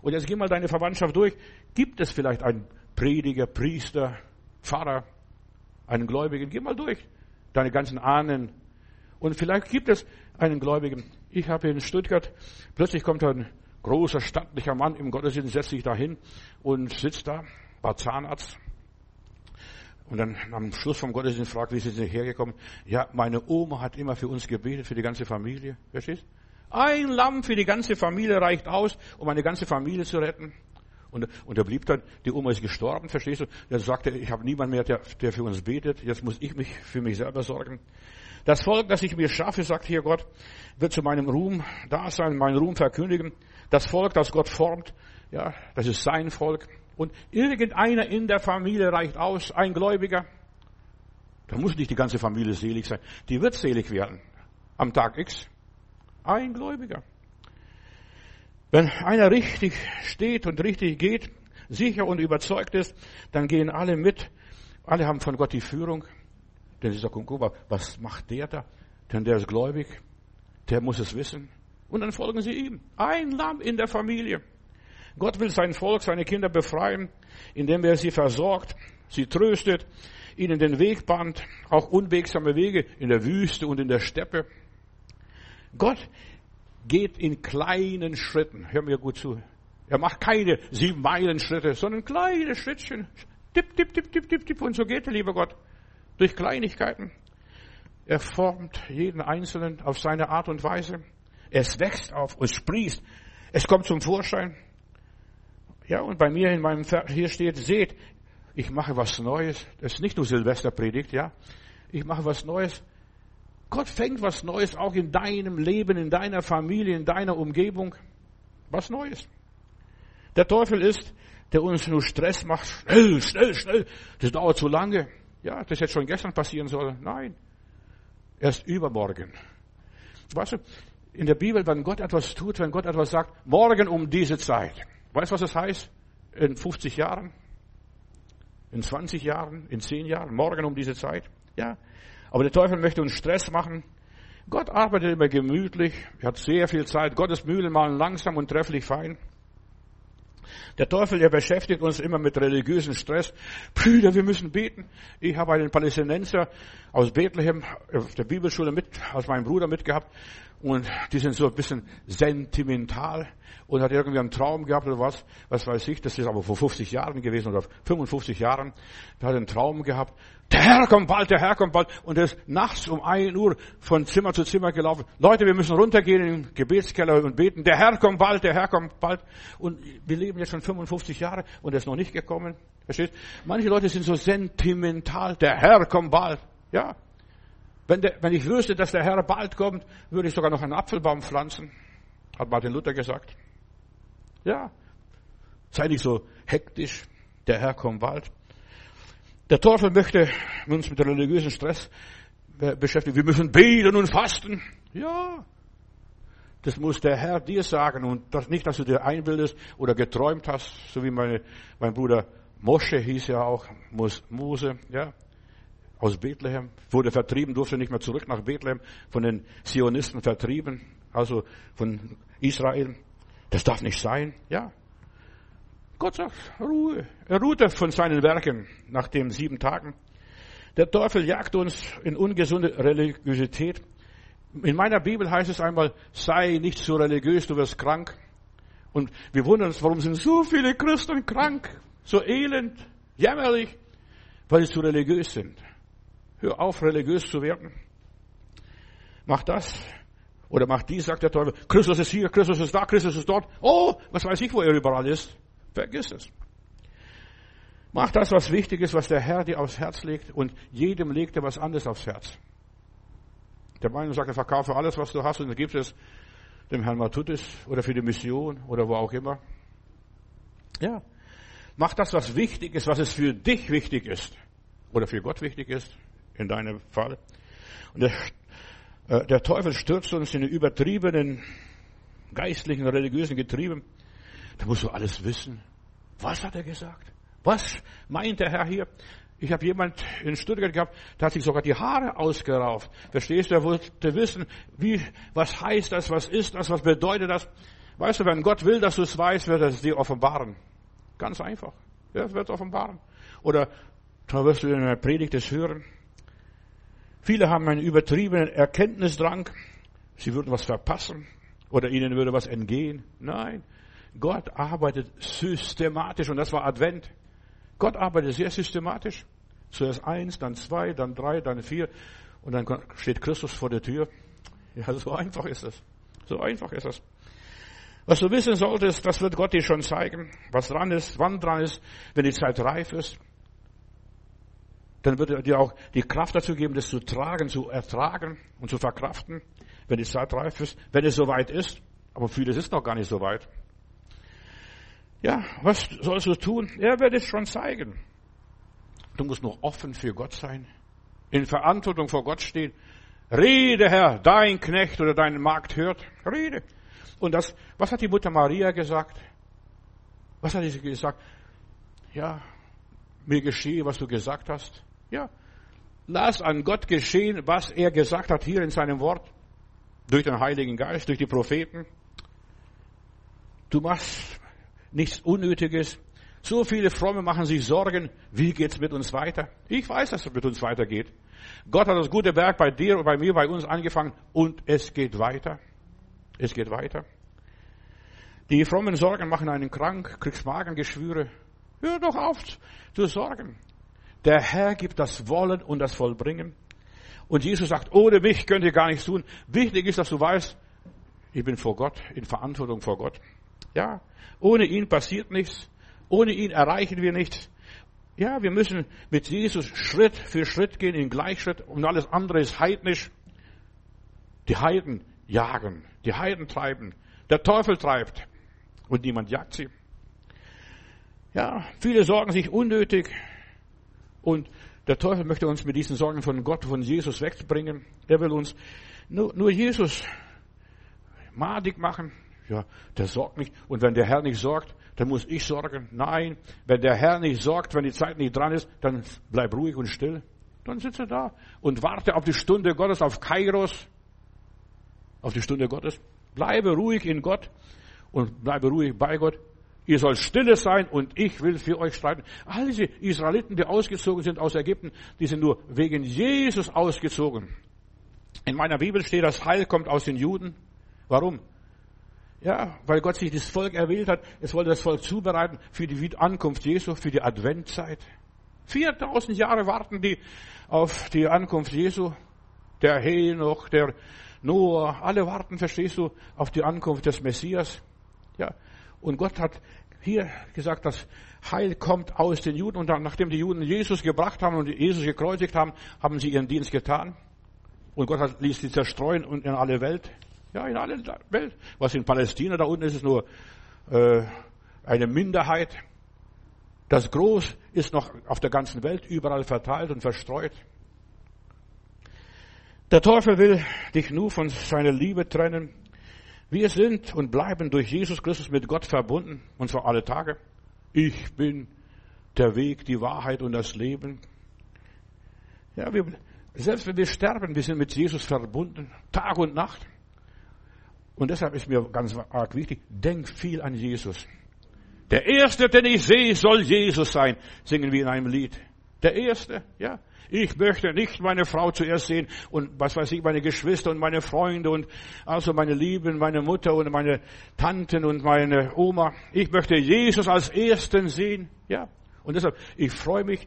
Und jetzt geh mal deine Verwandtschaft durch. Gibt es vielleicht einen Prediger, Priester, Pfarrer, einen Gläubigen? Geh mal durch. Deine ganzen Ahnen. Und vielleicht gibt es einen Gläubigen. Ich habe in Stuttgart, plötzlich kommt ein großer, stattlicher Mann im Gottesdienst, setzt sich da hin und sitzt da, war Zahnarzt. Und dann am Schluss vom Gottesdienst fragt, wie sind Sie hergekommen? Ja, meine Oma hat immer für uns gebetet, für die ganze Familie. Verstehst? Ein Lamm für die ganze Familie reicht aus, um eine ganze Familie zu retten. Und, und er blieb dann, die Oma ist gestorben, verstehst du? Dann sagte ich habe niemand mehr, der, der für uns betet. Jetzt muss ich mich für mich selber sorgen. Das Volk, das ich mir schaffe, sagt hier Gott, wird zu meinem Ruhm da sein, meinen Ruhm verkündigen. Das Volk, das Gott formt, ja, das ist sein Volk. Und irgendeiner in der Familie reicht aus, ein Gläubiger. Da muss nicht die ganze Familie selig sein. Die wird selig werden. Am Tag X. Ein Gläubiger. Wenn einer richtig steht und richtig geht, sicher und überzeugt ist, dann gehen alle mit. Alle haben von Gott die Führung. Denn sie sagen, guck mal, was macht der da? Denn der ist gläubig. Der muss es wissen. Und dann folgen sie ihm. Ein Lamm in der Familie. Gott will sein Volk, seine Kinder befreien, indem er sie versorgt, sie tröstet, ihnen den Weg bahnt, auch unwegsame Wege in der Wüste und in der Steppe. Gott geht in kleinen Schritten. Hör mir gut zu. Er macht keine sieben Meilen Schritte, sondern kleine Schrittchen. Tipp, tipp, tipp, tipp, tipp, tipp. Und so geht er, lieber Gott. Durch Kleinigkeiten. Er formt jeden Einzelnen auf seine Art und Weise. Es wächst auf, es sprießt. Es kommt zum Vorschein. Ja, und bei mir in meinem, hier steht, seht, ich mache was Neues. Das ist nicht nur Silvesterpredigt, ja. Ich mache was Neues. Gott fängt was Neues auch in deinem Leben, in deiner Familie, in deiner Umgebung. Was Neues. Der Teufel ist, der uns nur Stress macht. Schnell, schnell, schnell. Das dauert zu lange. Ja, das hätte schon gestern passieren sollen. Nein. Erst übermorgen. Weißt du, in der Bibel, wenn Gott etwas tut, wenn Gott etwas sagt, morgen um diese Zeit. Weißt du, was das heißt? In 50 Jahren? In 20 Jahren? In 10 Jahren? Morgen um diese Zeit? Ja. Aber der Teufel möchte uns Stress machen. Gott arbeitet immer gemütlich. Er hat sehr viel Zeit. Gottes Mühlen malen langsam und trefflich fein. Der Teufel, der beschäftigt uns immer mit religiösen Stress. Brüder, wir müssen beten. Ich habe einen Palästinenser aus Bethlehem auf der Bibelschule mit, aus meinem Bruder mitgehabt. Und die sind so ein bisschen sentimental und hat irgendwie einen Traum gehabt oder was, was weiß ich, das ist aber vor 50 Jahren gewesen oder 55 Jahren. Der hat einen Traum gehabt. Der Herr kommt bald, der Herr kommt bald. Und er ist nachts um ein Uhr von Zimmer zu Zimmer gelaufen. Leute, wir müssen runtergehen in den Gebetskeller und beten. Der Herr kommt bald, der Herr kommt bald. Und wir leben jetzt schon 55 Jahre und er ist noch nicht gekommen. Versteht? Manche Leute sind so sentimental. Der Herr kommt bald. Ja. Wenn, der, wenn ich wüsste, dass der Herr bald kommt, würde ich sogar noch einen Apfelbaum pflanzen. Hat Martin Luther gesagt. Ja. Sei nicht so hektisch. Der Herr kommt bald. Der Teufel möchte uns mit religiösen Stress beschäftigen. Wir müssen beten und fasten. Ja. Das muss der Herr dir sagen und das nicht, dass du dir einbildest oder geträumt hast, so wie meine, mein Bruder Mosche hieß ja auch, Mose, ja, aus Bethlehem, wurde vertrieben, durfte nicht mehr zurück nach Bethlehem, von den Zionisten vertrieben, also von Israel. Das darf nicht sein, ja. Gott sagt, Ruhe. Er ruhte von seinen Werken nach den sieben Tagen. Der Teufel jagt uns in ungesunde Religiosität. In meiner Bibel heißt es einmal, sei nicht so religiös, du wirst krank. Und wir wundern uns, warum sind so viele Christen krank, so elend, jämmerlich, weil sie zu religiös sind. Hör auf, religiös zu werden. Mach das oder mach dies, sagt der Teufel. Christus ist hier, Christus ist da, Christus ist dort. Oh, was weiß ich, wo er überall ist. Vergiss es. Mach das, was wichtig ist, was der Herr dir aufs Herz legt und jedem legt er was anderes aufs Herz. Der Meinung sagt, er verkaufe alles, was du hast und gibst es dem Herrn Matutis oder für die Mission oder wo auch immer. Ja. Mach das, was wichtig ist, was es für dich wichtig ist oder für Gott wichtig ist, in deinem Fall. Und der, der Teufel stürzt uns in die übertriebenen geistlichen, religiösen Getrieben. Da musst du alles wissen. Was hat er gesagt? Was meint der Herr hier? Ich habe jemand in Stuttgart gehabt, der hat sich sogar die Haare ausgerauft. Verstehst du? Er wollte wissen, wie, was heißt das, was ist das, was bedeutet das? Weißt du, wenn Gott will, dass du es weißt, wird er es dir offenbaren. Ganz einfach. Er wird es offenbaren. Oder da wirst du in einer Predigt es hören. Viele haben einen übertriebenen Erkenntnisdrang. Sie würden was verpassen oder ihnen würde was entgehen. Nein, Gott arbeitet systematisch und das war Advent. Gott arbeitet sehr systematisch. Zuerst eins, dann zwei, dann drei, dann vier und dann steht Christus vor der Tür. Ja, so einfach ist es. So einfach ist es. Was du wissen solltest, das wird Gott dir schon zeigen, was dran ist, wann dran ist, wenn die Zeit reif ist. Dann wird er dir auch die Kraft dazu geben, das zu tragen, zu ertragen und zu verkraften, wenn die Zeit reif ist, wenn es soweit ist. Aber vieles ist noch gar nicht so weit. Ja, was sollst du tun? Er wird es schon zeigen. Du musst noch offen für Gott sein, in Verantwortung vor Gott stehen. Rede, Herr, dein Knecht oder dein Magd hört. Rede. Und das, was hat die Mutter Maria gesagt? Was hat sie gesagt? Ja, mir geschehe, was du gesagt hast. Ja, lass an Gott geschehen, was er gesagt hat hier in seinem Wort. Durch den Heiligen Geist, durch die Propheten. Du machst nichts Unnötiges. So viele Fromme machen sich Sorgen, wie geht's mit uns weiter? Ich weiß, dass es mit uns weitergeht. Gott hat das gute Werk bei dir und bei mir, bei uns angefangen und es geht weiter. Es geht weiter. Die frommen Sorgen machen einen krank, kriegst Magengeschwüre. Hör doch auf zu sorgen. Der Herr gibt das Wollen und das Vollbringen. Und Jesus sagt, ohne mich könnt ihr gar nichts tun. Wichtig ist, dass du weißt, ich bin vor Gott, in Verantwortung vor Gott. Ja, ohne ihn passiert nichts. Ohne ihn erreichen wir nichts. Ja, wir müssen mit Jesus Schritt für Schritt gehen, in Gleichschritt und alles andere ist heidnisch. Die Heiden jagen, die Heiden treiben, der Teufel treibt und niemand jagt sie. Ja, viele sorgen sich unnötig und der Teufel möchte uns mit diesen Sorgen von Gott, von Jesus wegbringen. Er will uns nur, nur Jesus madig machen. Ja, der sorgt nicht. Und wenn der Herr nicht sorgt, dann muss ich sorgen. Nein, wenn der Herr nicht sorgt, wenn die Zeit nicht dran ist, dann bleib ruhig und still. Dann sitze da und warte auf die Stunde Gottes, auf Kairos, auf die Stunde Gottes. Bleibe ruhig in Gott und bleibe ruhig bei Gott. Ihr sollt stille sein und ich will für euch streiten. All diese Israeliten, die ausgezogen sind aus Ägypten, die sind nur wegen Jesus ausgezogen. In meiner Bibel steht, das Heil kommt aus den Juden. Warum? Ja, weil Gott sich das Volk erwählt hat. Es wollte das Volk zubereiten für die Ankunft Jesu, für die Adventzeit. 4000 Jahre warten die auf die Ankunft Jesu. Der Henoch, der Noah, alle warten, verstehst du, auf die Ankunft des Messias. Ja. Und Gott hat hier gesagt, das Heil kommt aus den Juden. Und dann, nachdem die Juden Jesus gebracht haben und Jesus gekreuzigt haben, haben sie ihren Dienst getan. Und Gott hat, ließ sie zerstreuen und in alle Welt. Ja, in alle Welt. Was in Palästina da unten ist, ist nur äh, eine Minderheit. Das Groß ist noch auf der ganzen Welt überall verteilt und verstreut. Der Teufel will dich nur von seiner Liebe trennen. Wir sind und bleiben durch Jesus Christus mit Gott verbunden, und zwar alle Tage. Ich bin der Weg, die Wahrheit und das Leben. Ja, wir, selbst wenn wir sterben, wir sind mit Jesus verbunden, Tag und Nacht. Und deshalb ist mir ganz arg wichtig, denk viel an Jesus. Der Erste, den ich sehe, soll Jesus sein, singen wir in einem Lied. Der Erste, ja. Ich möchte nicht meine Frau zuerst sehen und was weiß ich, meine Geschwister und meine Freunde und also meine Lieben, meine Mutter und meine Tanten und meine Oma. Ich möchte Jesus als Ersten sehen, ja. Und deshalb, ich freue mich,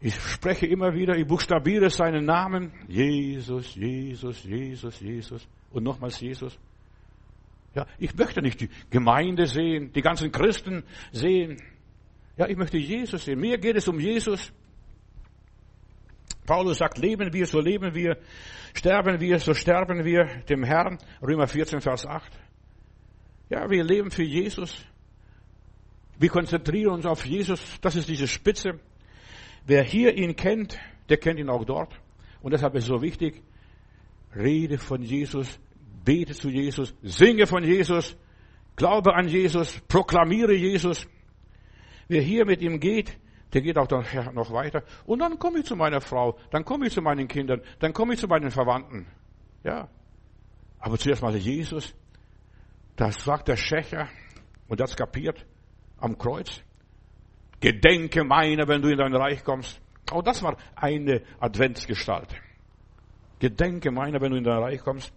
ich spreche immer wieder, ich buchstabiere seinen Namen. Jesus, Jesus, Jesus, Jesus. Und nochmals Jesus. Ja, ich möchte nicht die Gemeinde sehen, die ganzen Christen sehen. Ja, ich möchte Jesus sehen. Mir geht es um Jesus. Paulus sagt, leben wir, so leben wir. Sterben wir, so sterben wir dem Herrn. Römer 14, Vers 8. Ja, wir leben für Jesus. Wir konzentrieren uns auf Jesus. Das ist diese Spitze. Wer hier ihn kennt, der kennt ihn auch dort. Und deshalb ist es so wichtig, rede von Jesus, bete zu Jesus, singe von Jesus, glaube an Jesus, proklamiere Jesus. Wer hier mit ihm geht, der geht auch noch weiter. Und dann komme ich zu meiner Frau, dann komme ich zu meinen Kindern, dann komme ich zu meinen Verwandten. Ja. Aber zuerst mal Jesus. Das sagt der Schächer und das kapiert am Kreuz. Gedenke meiner, wenn du in dein Reich kommst. Auch das war eine Adventsgestalt. Gedenke meiner, wenn du in dein Reich kommst.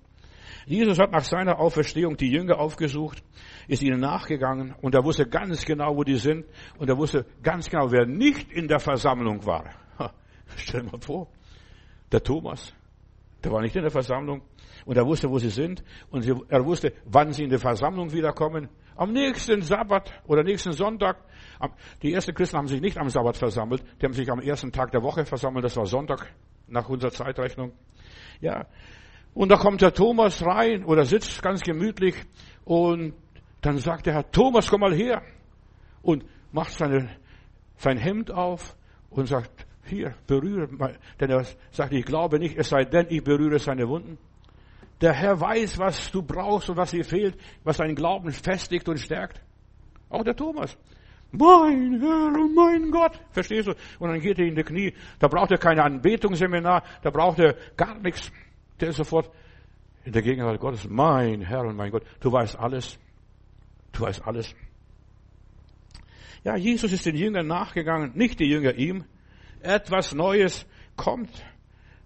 Jesus hat nach seiner Auferstehung die Jünger aufgesucht, ist ihnen nachgegangen und er wusste ganz genau, wo die sind und er wusste ganz genau, wer nicht in der Versammlung war. Stell dir mal vor, der Thomas, der war nicht in der Versammlung und er wusste, wo sie sind und er wusste, wann sie in der Versammlung wiederkommen. Am nächsten Sabbat oder nächsten Sonntag. Die ersten Christen haben sich nicht am Sabbat versammelt, die haben sich am ersten Tag der Woche versammelt, das war Sonntag nach unserer Zeitrechnung. Ja, und da kommt der Thomas rein oder sitzt ganz gemütlich und dann sagt der Herr, Thomas, komm mal her. Und macht seine, sein Hemd auf und sagt, hier, berühre mal. Denn er sagt, ich glaube nicht, es sei denn, ich berühre seine Wunden. Der Herr weiß, was du brauchst und was dir fehlt, was deinen Glauben festigt und stärkt. Auch der Thomas. Mein Herr und mein Gott. Verstehst du? Und dann geht er in die Knie. Da braucht er keine Anbetungsseminar, da braucht er gar nichts der ist sofort in der Gegenwart Gottes. Mein Herr und mein Gott, du weißt alles. Du weißt alles. Ja, Jesus ist den Jüngern nachgegangen, nicht die Jünger ihm. Etwas Neues kommt.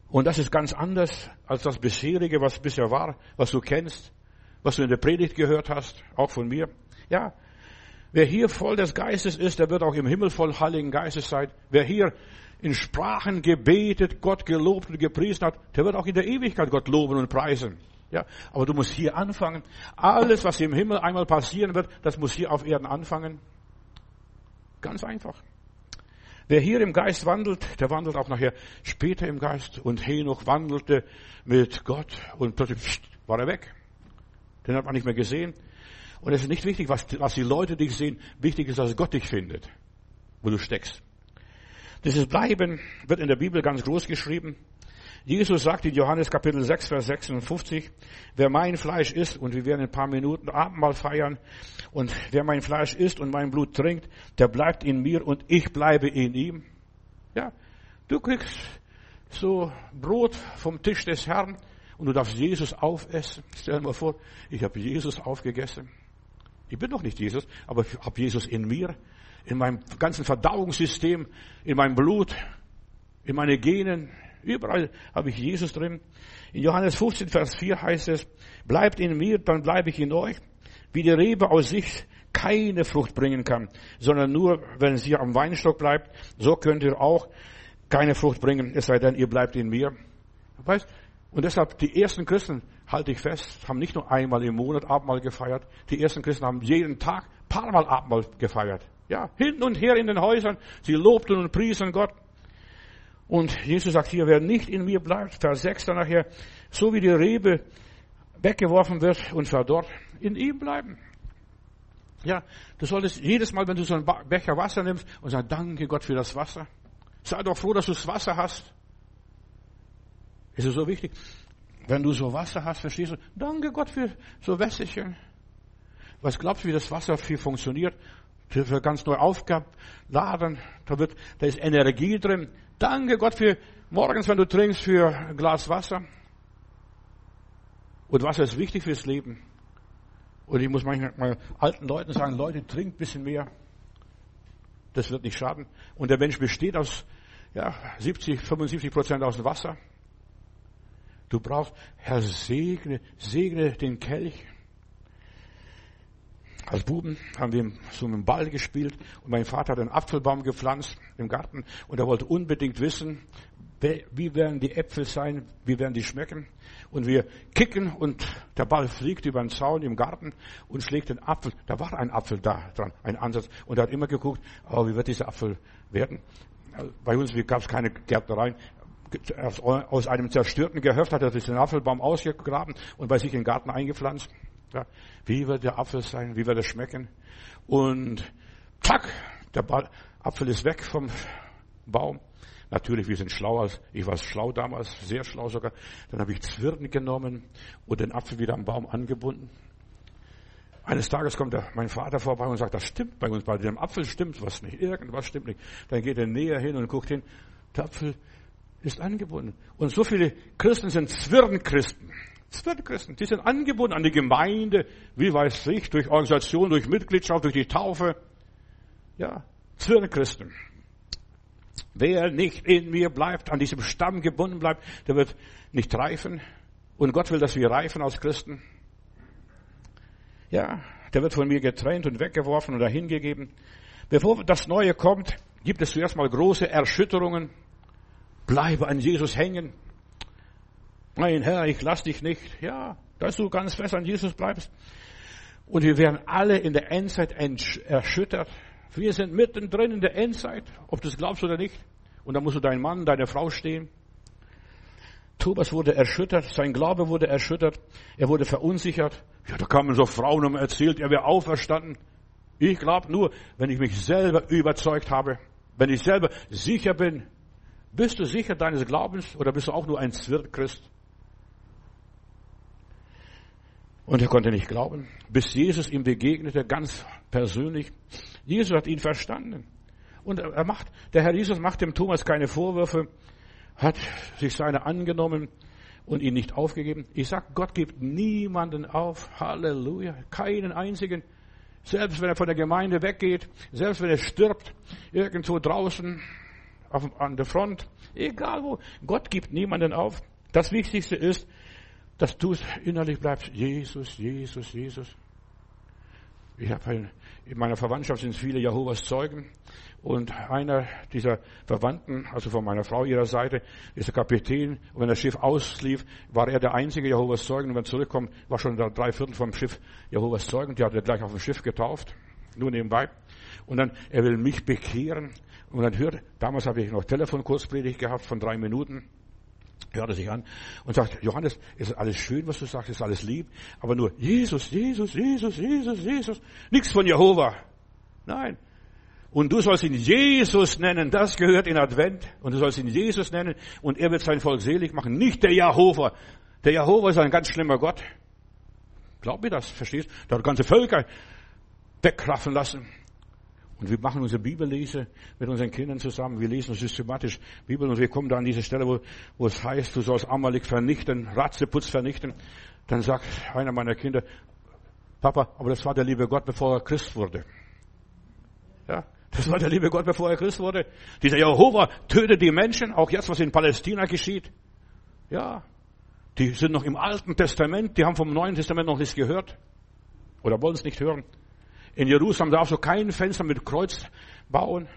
Und das ist ganz anders als das bisherige, was bisher war, was du kennst, was du in der Predigt gehört hast, auch von mir. Ja, wer hier voll des Geistes ist, der wird auch im Himmel voll Heiligen Geistes sein. Wer hier in Sprachen gebetet, Gott gelobt und gepriesen hat, der wird auch in der Ewigkeit Gott loben und preisen. Ja, aber du musst hier anfangen. Alles, was im Himmel einmal passieren wird, das muss hier auf Erden anfangen. Ganz einfach. Wer hier im Geist wandelt, der wandelt auch nachher später im Geist. Und Henoch wandelte mit Gott und plötzlich war er weg. Den hat man nicht mehr gesehen. Und es ist nicht wichtig, was die Leute dich sehen. Wichtig ist, dass Gott dich findet, wo du steckst. Dieses Bleiben wird in der Bibel ganz groß geschrieben. Jesus sagt in Johannes Kapitel 6, Vers 56, wer mein Fleisch isst, und wir werden in ein paar Minuten Abendmahl feiern, und wer mein Fleisch isst und mein Blut trinkt, der bleibt in mir und ich bleibe in ihm. Ja, du kriegst so Brot vom Tisch des Herrn und du darfst Jesus aufessen. Stell dir mal vor, ich habe Jesus aufgegessen. Ich bin doch nicht Jesus, aber ich habe Jesus in mir, in meinem ganzen Verdauungssystem, in meinem Blut, in meine Genen, Überall habe ich Jesus drin. In Johannes 15, Vers 4 heißt es, bleibt in mir, dann bleibe ich in euch. Wie die Rebe aus sich keine Frucht bringen kann, sondern nur, wenn sie am Weinstock bleibt, so könnt ihr auch keine Frucht bringen, es sei denn, ihr bleibt in mir. Weißt? Und deshalb, die ersten Christen, halte ich fest, haben nicht nur einmal im Monat Abendmahl gefeiert. Die ersten Christen haben jeden Tag paar Mal Abendmahl gefeiert. Ja, hin und her in den Häusern. Sie lobten und priesen Gott. Und Jesus sagt hier, wer nicht in mir bleibt, Vers 6 dann nachher, so wie die Rebe weggeworfen wird und verdorrt, in ihm bleiben. Ja, du solltest jedes Mal, wenn du so einen Becher Wasser nimmst und sagst, danke Gott für das Wasser. Sei doch froh, dass du das Wasser hast. Ist es so wichtig? Wenn du so Wasser hast, verstehst du, danke Gott für so Wässerchen. Was glaubst du, wie das Wasser viel funktioniert? Wird ganz neu aufgeladen, da wird, da ist Energie drin, Danke Gott für morgens, wenn du trinkst, für ein Glas Wasser. Und Wasser ist wichtig fürs Leben. Und ich muss manchmal alten Leuten sagen, Leute, trinkt ein bisschen mehr. Das wird nicht schaden. Und der Mensch besteht aus ja, 70, 75 Prozent aus Wasser. Du brauchst, Herr, segne, segne den Kelch. Als Buben haben wir so mit dem Ball gespielt und mein Vater hat einen Apfelbaum gepflanzt im Garten und er wollte unbedingt wissen, wie werden die Äpfel sein, wie werden die schmecken. Und wir kicken und der Ball fliegt über den Zaun im Garten und schlägt den Apfel. Da war ein Apfel da dran, ein Ansatz. Und er hat immer geguckt, oh, wie wird dieser Apfel werden. Bei uns gab es keine Gärtnereien. Aus einem zerstörten Gehöft hat er den Apfelbaum ausgegraben und bei sich in den Garten eingepflanzt. Ja, wie wird der Apfel sein? Wie wird er schmecken? Und zack, der Apfel ist weg vom Baum. Natürlich, wir sind schlauer. Ich war schlau damals, sehr schlau sogar. Dann habe ich Zwirn genommen und den Apfel wieder am Baum angebunden. Eines Tages kommt der, mein Vater vorbei und sagt, das stimmt bei uns, bei dem Apfel stimmt was nicht, irgendwas stimmt nicht. Dann geht er näher hin und guckt hin, der Apfel ist angebunden. Und so viele Christen sind Zwirnchristen. Christen, die sind angebunden an die Gemeinde, wie weiß ich, durch Organisation, durch Mitgliedschaft, durch die Taufe. Ja, Christen. Wer nicht in mir bleibt, an diesem Stamm gebunden bleibt, der wird nicht reifen. Und Gott will, dass wir reifen als Christen. Ja, der wird von mir getrennt und weggeworfen oder hingegeben. Bevor das Neue kommt, gibt es zuerst mal große Erschütterungen. Bleibe an Jesus hängen. Mein Herr, ich lass dich nicht. Ja, dass du ganz fest an Jesus bleibst. Und wir werden alle in der Endzeit erschüttert. Wir sind mittendrin in der Endzeit, ob du es glaubst oder nicht. Und da musst du dein Mann, deine Frau stehen. Thomas wurde erschüttert, sein Glaube wurde erschüttert, er wurde verunsichert. Ja, da kamen so Frauen und erzählt, er wäre auferstanden. Ich glaube nur, wenn ich mich selber überzeugt habe, wenn ich selber sicher bin. Bist du sicher deines Glaubens oder bist du auch nur ein Zwirtchrist? Und er konnte nicht glauben, bis Jesus ihm begegnete, ganz persönlich. Jesus hat ihn verstanden. Und er macht, der Herr Jesus macht dem Thomas keine Vorwürfe, hat sich seine angenommen und ihn nicht aufgegeben. Ich sag, Gott gibt niemanden auf. Halleluja. Keinen einzigen. Selbst wenn er von der Gemeinde weggeht, selbst wenn er stirbt, irgendwo draußen auf, an der Front, egal wo, Gott gibt niemanden auf. Das Wichtigste ist, dass du innerlich bleibst, Jesus, Jesus, Jesus. Ich habe in meiner Verwandtschaft sind viele Jehovas Zeugen. Und einer dieser Verwandten, also von meiner Frau ihrer Seite, ist der Kapitän. Und wenn das Schiff auslief, war er der einzige Jehovas Zeugen. Und wenn er zurückkommt, war schon drei Viertel vom Schiff Jehovas Zeugen, die hat er gleich auf dem Schiff getauft, nur nebenbei. Und dann, er will mich bekehren. Und dann hört, damals habe ich noch Telefonkurzpredigt gehabt von drei Minuten hört er sich an und sagt, Johannes, ist alles schön, was du sagst, ist alles lieb, aber nur Jesus, Jesus, Jesus, Jesus, Jesus, nichts von Jehova. Nein. Und du sollst ihn Jesus nennen, das gehört in Advent, und du sollst ihn Jesus nennen, und er wird sein Volk selig machen, nicht der Jehova. Der Jehova ist ein ganz schlimmer Gott. Glaub mir das, verstehst? Der hat ganze Völker wegkraffen lassen. Und wir machen unsere Bibellese mit unseren Kindern zusammen. Wir lesen systematisch Bibel und wir kommen da an diese Stelle, wo, wo es heißt, du sollst Amalek vernichten, Ratzeputz vernichten. Dann sagt einer meiner Kinder, Papa, aber das war der liebe Gott, bevor er Christ wurde. Ja, das war der liebe Gott, bevor er Christ wurde. Dieser Jehova tötet die Menschen, auch jetzt, was in Palästina geschieht. Ja, die sind noch im Alten Testament, die haben vom Neuen Testament noch nichts gehört. Oder wollen es nicht hören. In Jerusalem darfst du kein Fenster mit Kreuz bauen.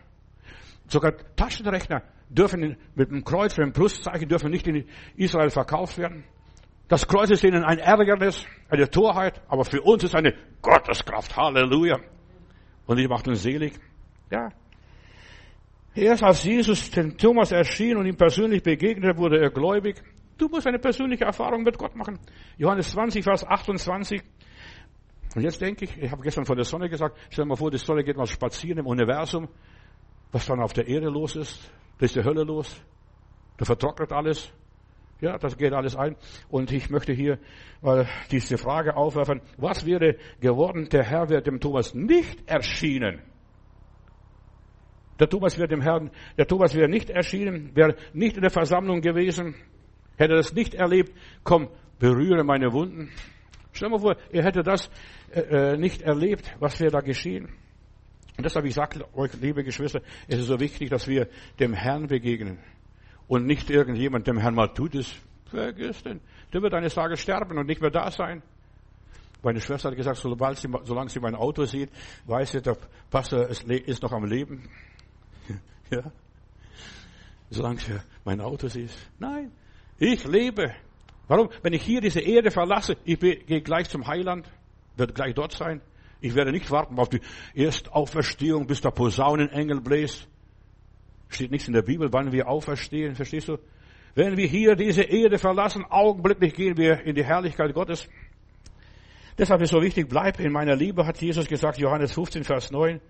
Sogar Taschenrechner dürfen mit dem Kreuz, mit dem Pluszeichen, dürfen nicht in Israel verkauft werden. Das Kreuz ist ihnen ein Ärgernis, eine Torheit, aber für uns ist eine Gotteskraft. Halleluja. Und ich macht uns selig. Ja. Erst als Jesus den Thomas erschien und ihm persönlich begegnete, wurde er gläubig. Du musst eine persönliche Erfahrung mit Gott machen. Johannes 20, Vers 28. Und jetzt denke ich, ich habe gestern von der Sonne gesagt, stell dir mal vor, die Sonne geht mal spazieren im Universum, was dann auf der Erde los ist, da ist die Hölle los, da vertrocknet alles, ja, das geht alles ein. Und ich möchte hier mal diese Frage aufwerfen, was wäre geworden, der Herr wäre dem Thomas nicht erschienen. Der Thomas wäre dem Herrn, der Thomas wäre nicht erschienen, wäre nicht in der Versammlung gewesen, hätte das nicht erlebt, komm, berühre meine Wunden. Stell dir mal vor, er hätte das äh, äh, nicht erlebt, was wäre da geschehen. Und deshalb, ich sage euch, liebe Geschwister, es ist so wichtig, dass wir dem Herrn begegnen. Und nicht irgendjemand dem Herrn mal tut es. Vergiss den. Der wird eines Tages sterben und nicht mehr da sein. Meine Schwester hat gesagt, sobald sie, solange sie mein Auto sieht, weiß sie, der Pastor ist noch am Leben. Ja. Solange sie mein Auto sieht. Nein. Ich lebe. Warum? Wenn ich hier diese Erde verlasse, ich gehe gleich zum Heiland, werde gleich dort sein. Ich werde nicht warten auf die Erstauferstehung, bis der Posaunenengel bläst. Steht nichts in der Bibel, wann wir auferstehen, verstehst du? Wenn wir hier diese Erde verlassen, augenblicklich gehen wir in die Herrlichkeit Gottes. Deshalb ist so wichtig, bleib in meiner Liebe, hat Jesus gesagt, Johannes 15, Vers 9.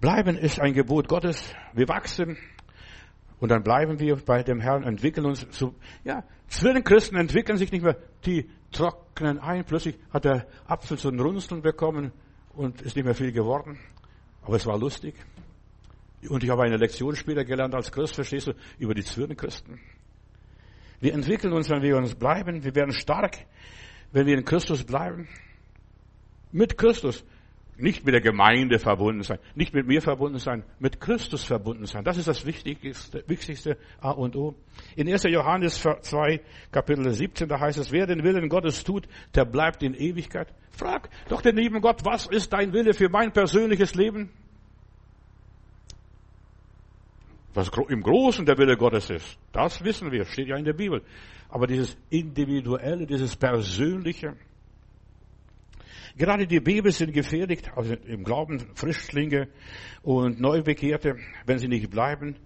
Bleiben ist ein Gebot Gottes. Wir wachsen, und dann bleiben wir bei dem Herrn, entwickeln uns zu, ja, Christen entwickeln sich nicht mehr, die trocknen ein. Plötzlich hat der Apfel so ein Runzeln bekommen und ist nicht mehr viel geworden. Aber es war lustig. Und ich habe eine Lektion später gelernt als Christ, verstehst du, über die Zwirnenchristen. Wir entwickeln uns, wenn wir uns bleiben. Wir werden stark, wenn wir in Christus bleiben. Mit Christus. Nicht mit der Gemeinde verbunden sein, nicht mit mir verbunden sein, mit Christus verbunden sein. Das ist das Wichtigste, wichtigste A und O. In 1. Johannes 2, Kapitel 17, da heißt es, wer den Willen Gottes tut, der bleibt in Ewigkeit. Frag doch den lieben Gott, was ist dein Wille für mein persönliches Leben? Was im Großen der Wille Gottes ist, das wissen wir, steht ja in der Bibel. Aber dieses Individuelle, dieses Persönliche, Gerade die Bibel sind gefährdet, also im Glauben Frischlinge und Neubekehrte, wenn sie nicht bleiben,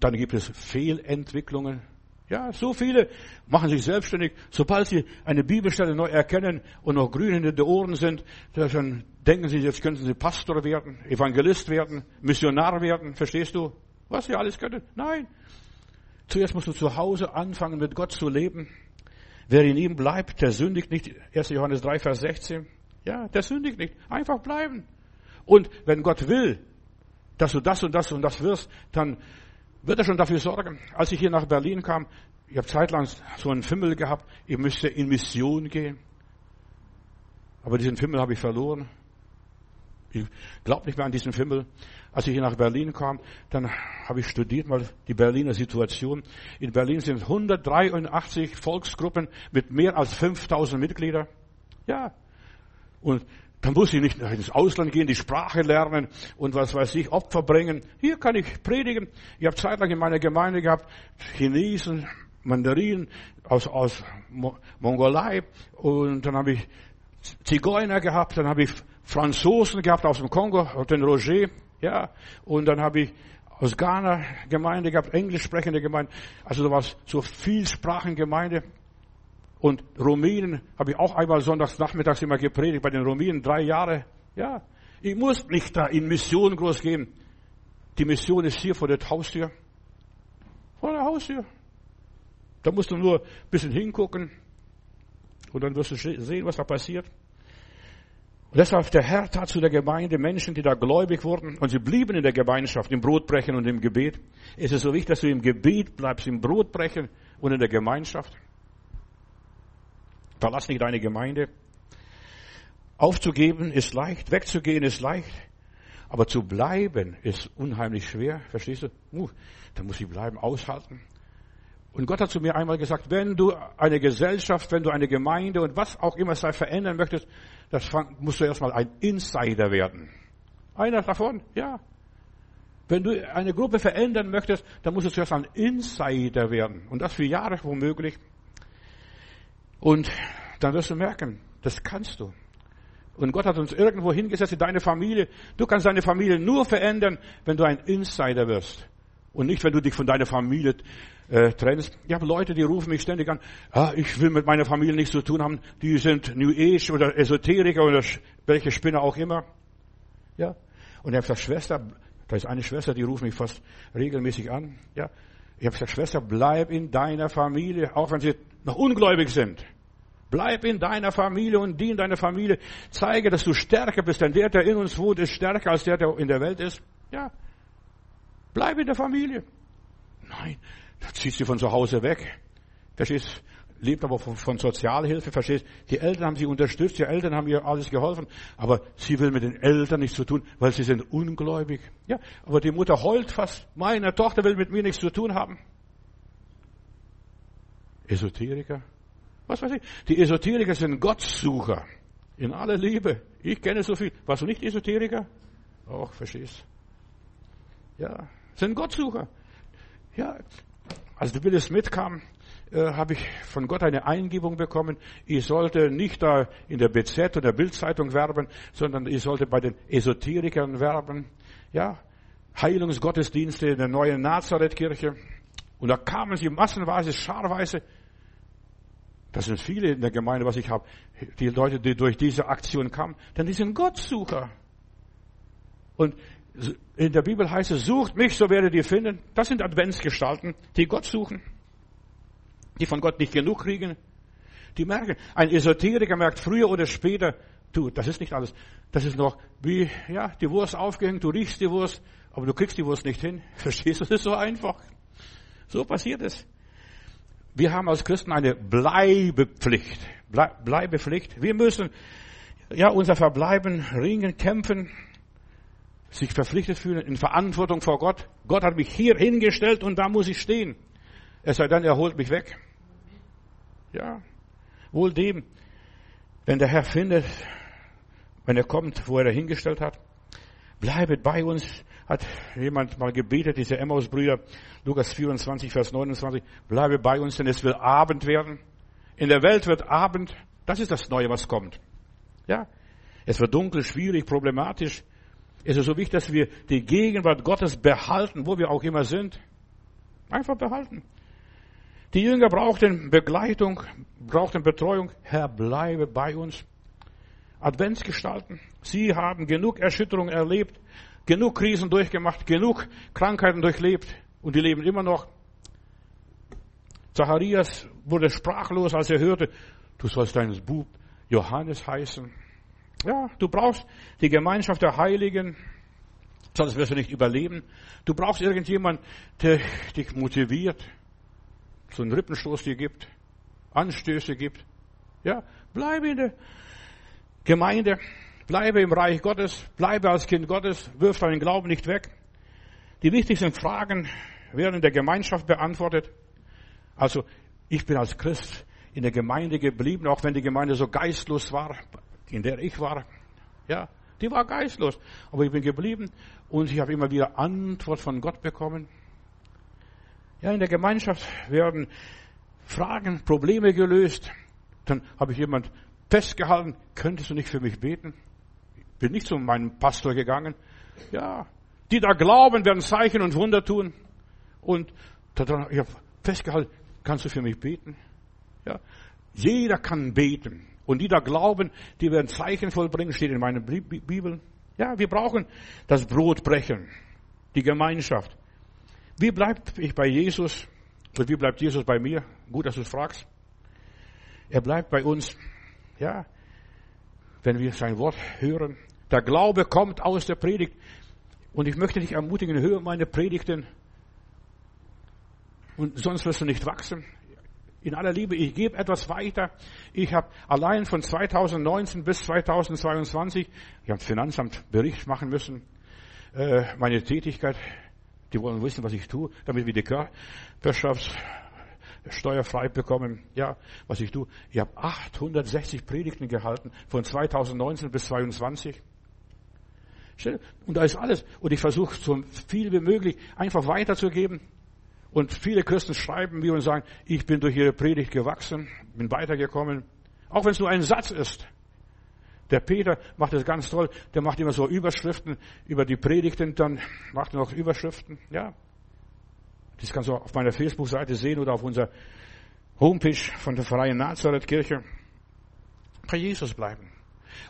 dann gibt es Fehlentwicklungen. Ja, so viele machen sich selbstständig. Sobald sie eine Bibelstelle neu erkennen und noch grün in den Ohren sind, dann denken sie, jetzt könnten sie Pastor werden, Evangelist werden, Missionar werden. Verstehst du? Was sie alles können? Nein. Zuerst musst du zu Hause anfangen, mit Gott zu leben. Wer in ihm bleibt, der sündigt nicht. 1. Johannes 3, Vers 16. Ja, der sündigt nicht. Einfach bleiben. Und wenn Gott will, dass du das und das und das wirst, dann wird er schon dafür sorgen. Als ich hier nach Berlin kam, ich habe zeitlang so einen Fimmel gehabt, ich müsste in Mission gehen. Aber diesen Fimmel habe ich verloren. Ich glaube nicht mehr an diesen Fimmel. Als ich nach Berlin kam, dann habe ich studiert mal die Berliner Situation. In Berlin sind 183 Volksgruppen mit mehr als 5000 Mitgliedern. Ja, und dann muss ich nicht ins Ausland gehen, die Sprache lernen und was weiß ich, Opfer bringen. Hier kann ich predigen. Ich habe zeitlang in meiner Gemeinde gehabt, Chinesen, Mandarinen aus, aus Mongolei und dann habe ich Zigeuner gehabt, dann habe ich Franzosen gehabt aus dem Kongo, den Roger. Ja, und dann habe ich aus Ghana Gemeinde gehabt, englisch sprechende Gemeinde. Also da war so Vielsprachengemeinde. Und Rumänen habe ich auch einmal sonntags nachmittags immer gepredigt, bei den Rumänen drei Jahre. Ja, ich muss nicht da in Mission groß gehen. Die Mission ist hier vor der Haustür. Vor der Haustür. Da musst du nur ein bisschen hingucken und dann wirst du sehen, was da passiert. Und deshalb der Herr tat zu der Gemeinde Menschen, die da gläubig wurden und sie blieben in der Gemeinschaft, im Brotbrechen und im Gebet. Es ist so wichtig, dass du im Gebet bleibst, im Brotbrechen und in der Gemeinschaft. Verlass nicht deine Gemeinde. Aufzugeben ist leicht, wegzugehen ist leicht, aber zu bleiben ist unheimlich schwer. Verstehst du? Uh, da muss ich bleiben, aushalten. Und Gott hat zu mir einmal gesagt, wenn du eine Gesellschaft, wenn du eine Gemeinde und was auch immer sei verändern möchtest, das musst du erstmal ein Insider werden. Einer davon, ja. Wenn du eine Gruppe verändern möchtest, dann musst du zuerst ein Insider werden. Und das für Jahre womöglich. Und dann wirst du merken, das kannst du. Und Gott hat uns irgendwo hingesetzt in deine Familie. Du kannst deine Familie nur verändern, wenn du ein Insider wirst. Und nicht, wenn du dich von deiner Familie äh, trennst. Ich habe Leute, die rufen mich ständig an, ah, ich will mit meiner Familie nichts zu tun haben. Die sind New Age oder Esoteriker oder welche Spinner auch immer. Ja. Und ich habe gesagt, Schwester, da ist eine Schwester, die ruft mich fast regelmäßig an. Ja. Ich habe gesagt, Schwester, bleib in deiner Familie, auch wenn sie noch ungläubig sind. Bleib in deiner Familie und dien deiner Familie. Zeige, dass du stärker bist, denn der, der in uns wohnt, ist stärker als der, der in der Welt ist. Ja. Bleib in der Familie. Nein, da ziehst du von zu Hause weg. Verstehst? Lebt aber von, von Sozialhilfe, verstehst? Die Eltern haben sie unterstützt, die Eltern haben ihr alles geholfen, aber sie will mit den Eltern nichts zu tun, weil sie sind ungläubig. Ja, aber die Mutter heult fast. Meine Tochter will mit mir nichts zu tun haben. Esoteriker? Was weiß ich? Die Esoteriker sind Gottsucher. In aller Liebe. Ich kenne so viel. Warst du nicht Esoteriker? Auch, verstehst? Ja, sind Gottsucher. Ja, als der Willis mitkam, äh, habe ich von Gott eine Eingebung bekommen. Ich sollte nicht da in der BZ oder Bildzeitung werben, sondern ich sollte bei den Esoterikern werben. Ja, Heilungsgottesdienste in der neuen Nazarethkirche. Und da kamen sie massenweise, scharweise das sind viele in der Gemeinde, was ich habe. Die Leute, die durch diese Aktion kamen, denn die sind Gottsucher. Und in der Bibel heißt es, sucht mich, so werdet ihr finden. Das sind Adventsgestalten, die Gott suchen, die von Gott nicht genug kriegen. Die merken, ein Esoteriker merkt früher oder später, du, das ist nicht alles. Das ist noch wie, ja, die Wurst aufgehängt, du riechst die Wurst, aber du kriegst die Wurst nicht hin. Verstehst du? Das ist so einfach. So passiert es. Wir haben als Christen eine Bleibepflicht. Bleibepflicht. Wir müssen ja unser Verbleiben ringen, kämpfen, sich verpflichtet fühlen, in Verantwortung vor Gott. Gott hat mich hier hingestellt und da muss ich stehen. Es sei denn, er holt mich weg. Ja, wohl dem, wenn der Herr findet, wenn er kommt, wo er hingestellt hat, bleibet bei uns, hat jemand mal gebetet, diese Emmaus-Brüder, Lukas 24, Vers 29, bleibe bei uns, denn es wird Abend werden. In der Welt wird Abend, das ist das Neue, was kommt. Ja, es wird dunkel, schwierig, problematisch. Es ist so wichtig, dass wir die Gegenwart Gottes behalten, wo wir auch immer sind. Einfach behalten. Die Jünger brauchten Begleitung, brauchten Betreuung. Herr, bleibe bei uns. Adventsgestalten. Sie haben genug Erschütterung erlebt genug Krisen durchgemacht, genug Krankheiten durchlebt und die leben immer noch. Zacharias wurde sprachlos, als er hörte, du sollst deinen Bub Johannes heißen. Ja, du brauchst die Gemeinschaft der Heiligen, sonst wirst du nicht überleben. Du brauchst irgendjemand, der dich motiviert, so einen Rippenstoß dir gibt, Anstöße gibt. Ja, bleibe in der Gemeinde. Bleibe im Reich Gottes, bleibe als Kind Gottes, wirf deinen Glauben nicht weg. Die wichtigsten Fragen werden in der Gemeinschaft beantwortet. Also, ich bin als Christ in der Gemeinde geblieben, auch wenn die Gemeinde so geistlos war, in der ich war. Ja, die war geistlos. Aber ich bin geblieben und ich habe immer wieder Antwort von Gott bekommen. Ja, in der Gemeinschaft werden Fragen, Probleme gelöst. Dann habe ich jemand festgehalten, könntest du nicht für mich beten? Bin nicht zu meinem Pastor gegangen. Ja, Die da glauben, werden Zeichen und Wunder tun. Und ich habe festgehalten, kannst du für mich beten? Ja. Jeder kann beten. Und die da glauben, die werden Zeichen vollbringen, steht in meiner Bibel. Ja, wir brauchen das Brotbrechen, die Gemeinschaft. Wie bleibt ich bei Jesus? Und wie bleibt Jesus bei mir? Gut, dass du es fragst. Er bleibt bei uns, ja, wenn wir sein Wort hören. Der Glaube kommt aus der Predigt. Und ich möchte dich ermutigen, höre meine Predigten. Und sonst wirst du nicht wachsen. In aller Liebe, ich gebe etwas weiter. Ich habe allein von 2019 bis 2022, ich habe Finanzamt Bericht machen müssen, äh, meine Tätigkeit. Die wollen wissen, was ich tue, damit wir die Körperschaftssteuer frei bekommen. Ja, was ich tue. Ich habe 860 Predigten gehalten von 2019 bis 2022. Und da ist alles. Und ich versuche so viel wie möglich einfach weiterzugeben. Und viele Christen schreiben mir und sagen, ich bin durch ihre Predigt gewachsen, bin weitergekommen. Auch wenn es nur ein Satz ist. Der Peter macht das ganz toll. Der macht immer so Überschriften über die Predigten, dann macht er noch Überschriften. Ja. Das kannst du auf meiner Facebook-Seite sehen oder auf unserer Homepage von der Freien Nazareth-Kirche. Bei Jesus bleiben.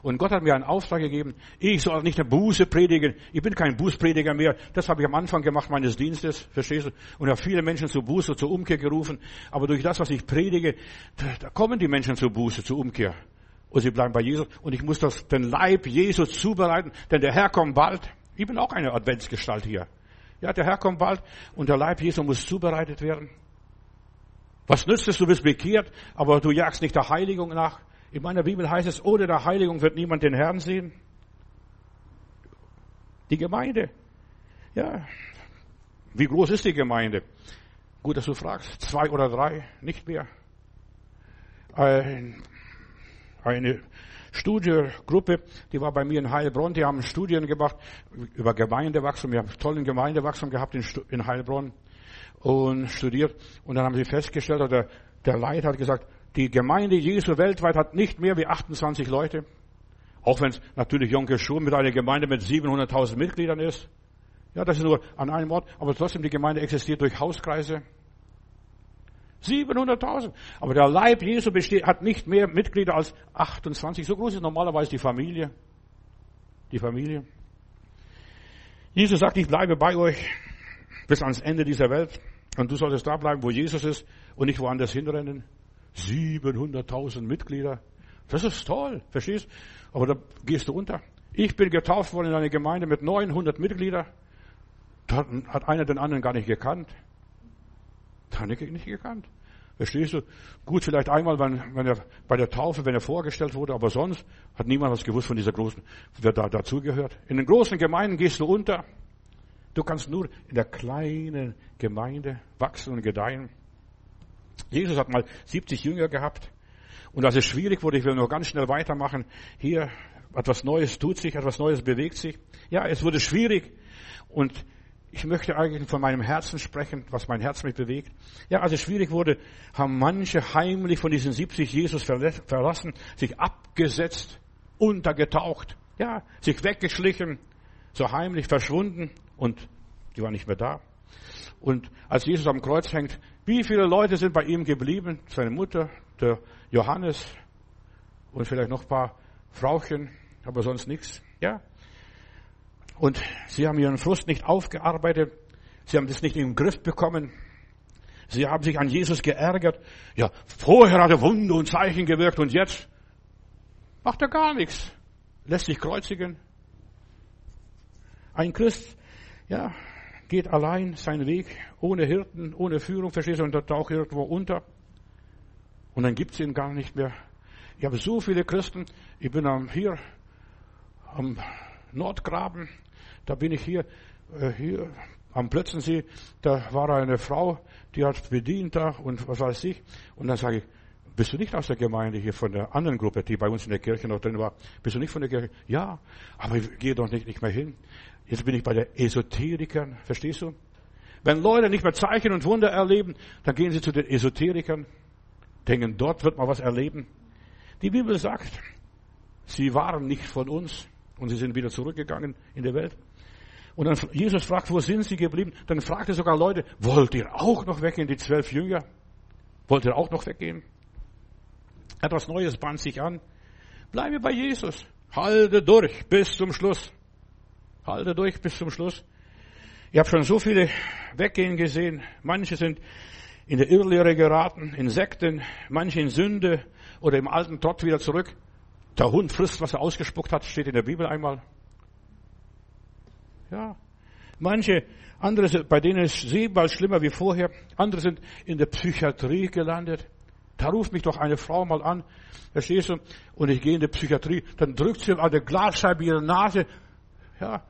Und Gott hat mir einen Auftrag gegeben, ich soll nicht eine Buße predigen. Ich bin kein Bußprediger mehr. Das habe ich am Anfang gemacht meines Dienstes, verstehst du? Und habe viele Menschen zur Buße, zur Umkehr gerufen. Aber durch das, was ich predige, da kommen die Menschen zur Buße, zur Umkehr. Und sie bleiben bei Jesus. Und ich muss das, den Leib Jesus zubereiten, denn der Herr kommt bald. Ich bin auch eine Adventsgestalt hier. Ja, der Herr kommt bald und der Leib Jesu muss zubereitet werden. Was nützt es, du bist bekehrt, aber du jagst nicht der Heiligung nach? In meiner Bibel heißt es, ohne der Heiligung wird niemand den Herrn sehen. Die Gemeinde. Ja. Wie groß ist die Gemeinde? Gut, dass du fragst. Zwei oder drei, nicht mehr. Ein, eine Studiegruppe, die war bei mir in Heilbronn, die haben Studien gemacht über Gemeindewachstum. Wir haben tollen Gemeindewachstum gehabt in, Heilbronn und studiert. Und dann haben sie festgestellt, oder der Leiter hat gesagt, die Gemeinde Jesu weltweit hat nicht mehr wie 28 Leute. Auch wenn es natürlich Jonke Schur mit einer Gemeinde mit 700.000 Mitgliedern ist. Ja, das ist nur an einem Ort. Aber trotzdem, die Gemeinde existiert durch Hauskreise. 700.000. Aber der Leib Jesu besteht, hat nicht mehr Mitglieder als 28. So groß ist normalerweise die Familie. Die Familie. Jesus sagt, ich bleibe bei euch bis ans Ende dieser Welt. Und du solltest da bleiben, wo Jesus ist und nicht woanders hinrennen. 700.000 Mitglieder. Das ist toll, verstehst? Aber da gehst du unter. Ich bin getauft worden in eine Gemeinde mit 900 Mitgliedern. Da hat einer den anderen gar nicht gekannt. Da hat nicht gekannt. Verstehst du? Gut, vielleicht einmal, wenn, wenn er bei der Taufe, wenn er vorgestellt wurde, aber sonst hat niemand was gewusst von dieser großen, wer da dazugehört. In den großen Gemeinden gehst du unter. Du kannst nur in der kleinen Gemeinde wachsen und gedeihen. Jesus hat mal 70 Jünger gehabt. Und als es schwierig wurde, ich will noch ganz schnell weitermachen, hier etwas Neues tut sich, etwas Neues bewegt sich. Ja, es wurde schwierig. Und ich möchte eigentlich von meinem Herzen sprechen, was mein Herz mich bewegt. Ja, als es schwierig wurde, haben manche heimlich von diesen 70 Jesus verlassen, sich abgesetzt, untergetaucht, ja, sich weggeschlichen, so heimlich verschwunden und die waren nicht mehr da. Und als Jesus am Kreuz hängt, wie viele Leute sind bei ihm geblieben? Seine Mutter, der Johannes und vielleicht noch ein paar Frauchen, aber sonst nichts. Ja. Und sie haben ihren Frust nicht aufgearbeitet. Sie haben das nicht in den Griff bekommen. Sie haben sich an Jesus geärgert. Ja, vorher hat er Wunder und Zeichen gewirkt und jetzt macht er gar nichts. Lässt sich kreuzigen. Ein Christ, ja, geht allein seinen Weg, ohne Hirten, ohne Führung, verstehst du, und da taucht irgendwo unter. Und dann gibt's ihn gar nicht mehr. Ich habe so viele Christen, ich bin am, hier am Nordgraben, da bin ich hier, äh, hier am Plötzensee, da war eine Frau, die hat bedient da und was weiß ich. Und dann sage ich, bist du nicht aus der Gemeinde hier von der anderen Gruppe, die bei uns in der Kirche noch drin war? Bist du nicht von der Kirche? Ja, aber ich gehe doch nicht, nicht mehr hin. Jetzt bin ich bei der Esoterikern, verstehst du? Wenn Leute nicht mehr Zeichen und Wunder erleben, dann gehen sie zu den Esoterikern, denken, dort wird man was erleben. Die Bibel sagt, sie waren nicht von uns und sie sind wieder zurückgegangen in der Welt. Und dann Jesus fragt, wo sind sie geblieben? Dann fragt er sogar Leute, wollt ihr auch noch weggehen, die zwölf Jünger? Wollt ihr auch noch weggehen? Etwas Neues band sich an. Bleibe bei Jesus. Halte durch bis zum Schluss. Halte durch bis zum Schluss. Ich habe schon so viele weggehen gesehen. Manche sind in der Irrlehre geraten, in Sekten, manche in Sünde oder im alten Trott wieder zurück. Der Hund frisst, was er ausgespuckt hat, steht in der Bibel einmal. Ja. Manche, andere, bei denen ist es siebenmal schlimmer wie vorher. Andere sind in der Psychiatrie gelandet. Da ruft mich doch eine Frau mal an, verstehst du? Und ich gehe in die Psychiatrie, dann drückt sie an der Glasscheibe ihre Nase. Ja,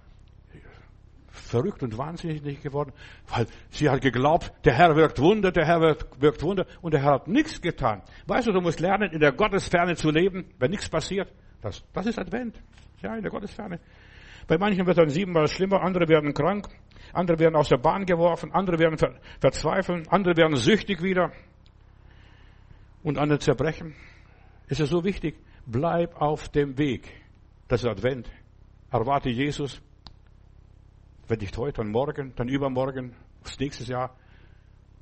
verrückt und wahnsinnig geworden, weil sie hat geglaubt, der Herr wirkt Wunder, der Herr wirkt Wunder und der Herr hat nichts getan. Weißt du, du musst lernen, in der Gottesferne zu leben, wenn nichts passiert. Das, das ist Advent. Ja, in der Gottesferne. Bei manchen wird dann siebenmal schlimmer, andere werden krank, andere werden aus der Bahn geworfen, andere werden ver verzweifeln, andere werden süchtig wieder und andere zerbrechen. Es ist so wichtig, bleib auf dem Weg. Das ist Advent. Erwarte Jesus. Wenn nicht heute, dann morgen, dann übermorgen, das nächste Jahr.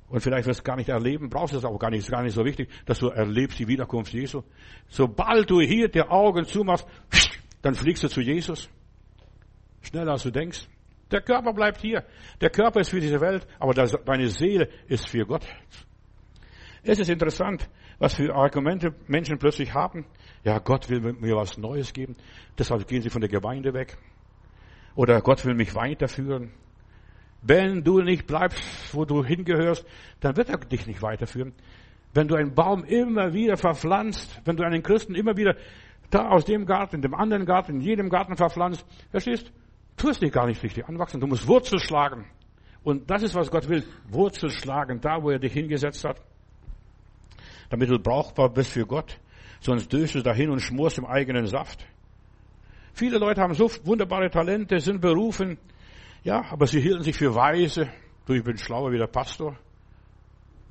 Und vielleicht wirst du es gar nicht erleben, brauchst du es auch gar nicht, ist gar nicht so wichtig, dass du erlebst die Wiederkunft Jesu. Sobald du hier die Augen zumachst, dann fliegst du zu Jesus. Schneller als du denkst. Der Körper bleibt hier. Der Körper ist für diese Welt, aber deine Seele ist für Gott. Es ist interessant, was für Argumente Menschen plötzlich haben. Ja, Gott will mir was Neues geben. Deshalb gehen sie von der Gemeinde weg. Oder Gott will mich weiterführen. Wenn du nicht bleibst, wo du hingehörst, dann wird er dich nicht weiterführen. Wenn du einen Baum immer wieder verpflanzt, wenn du einen Christen immer wieder da aus dem Garten, dem anderen Garten, in jedem Garten verpflanzt, verstehst, tust dich gar nicht richtig anwachsen. Du musst Wurzel schlagen. Und das ist, was Gott will. Wurzel schlagen, da, wo er dich hingesetzt hat. Damit du brauchbar bist für Gott. Sonst döst du dahin und schmorst im eigenen Saft. Viele Leute haben so wunderbare Talente, sind berufen. Ja, aber sie hielten sich für weise. Du, ich bin schlauer wie der Pastor.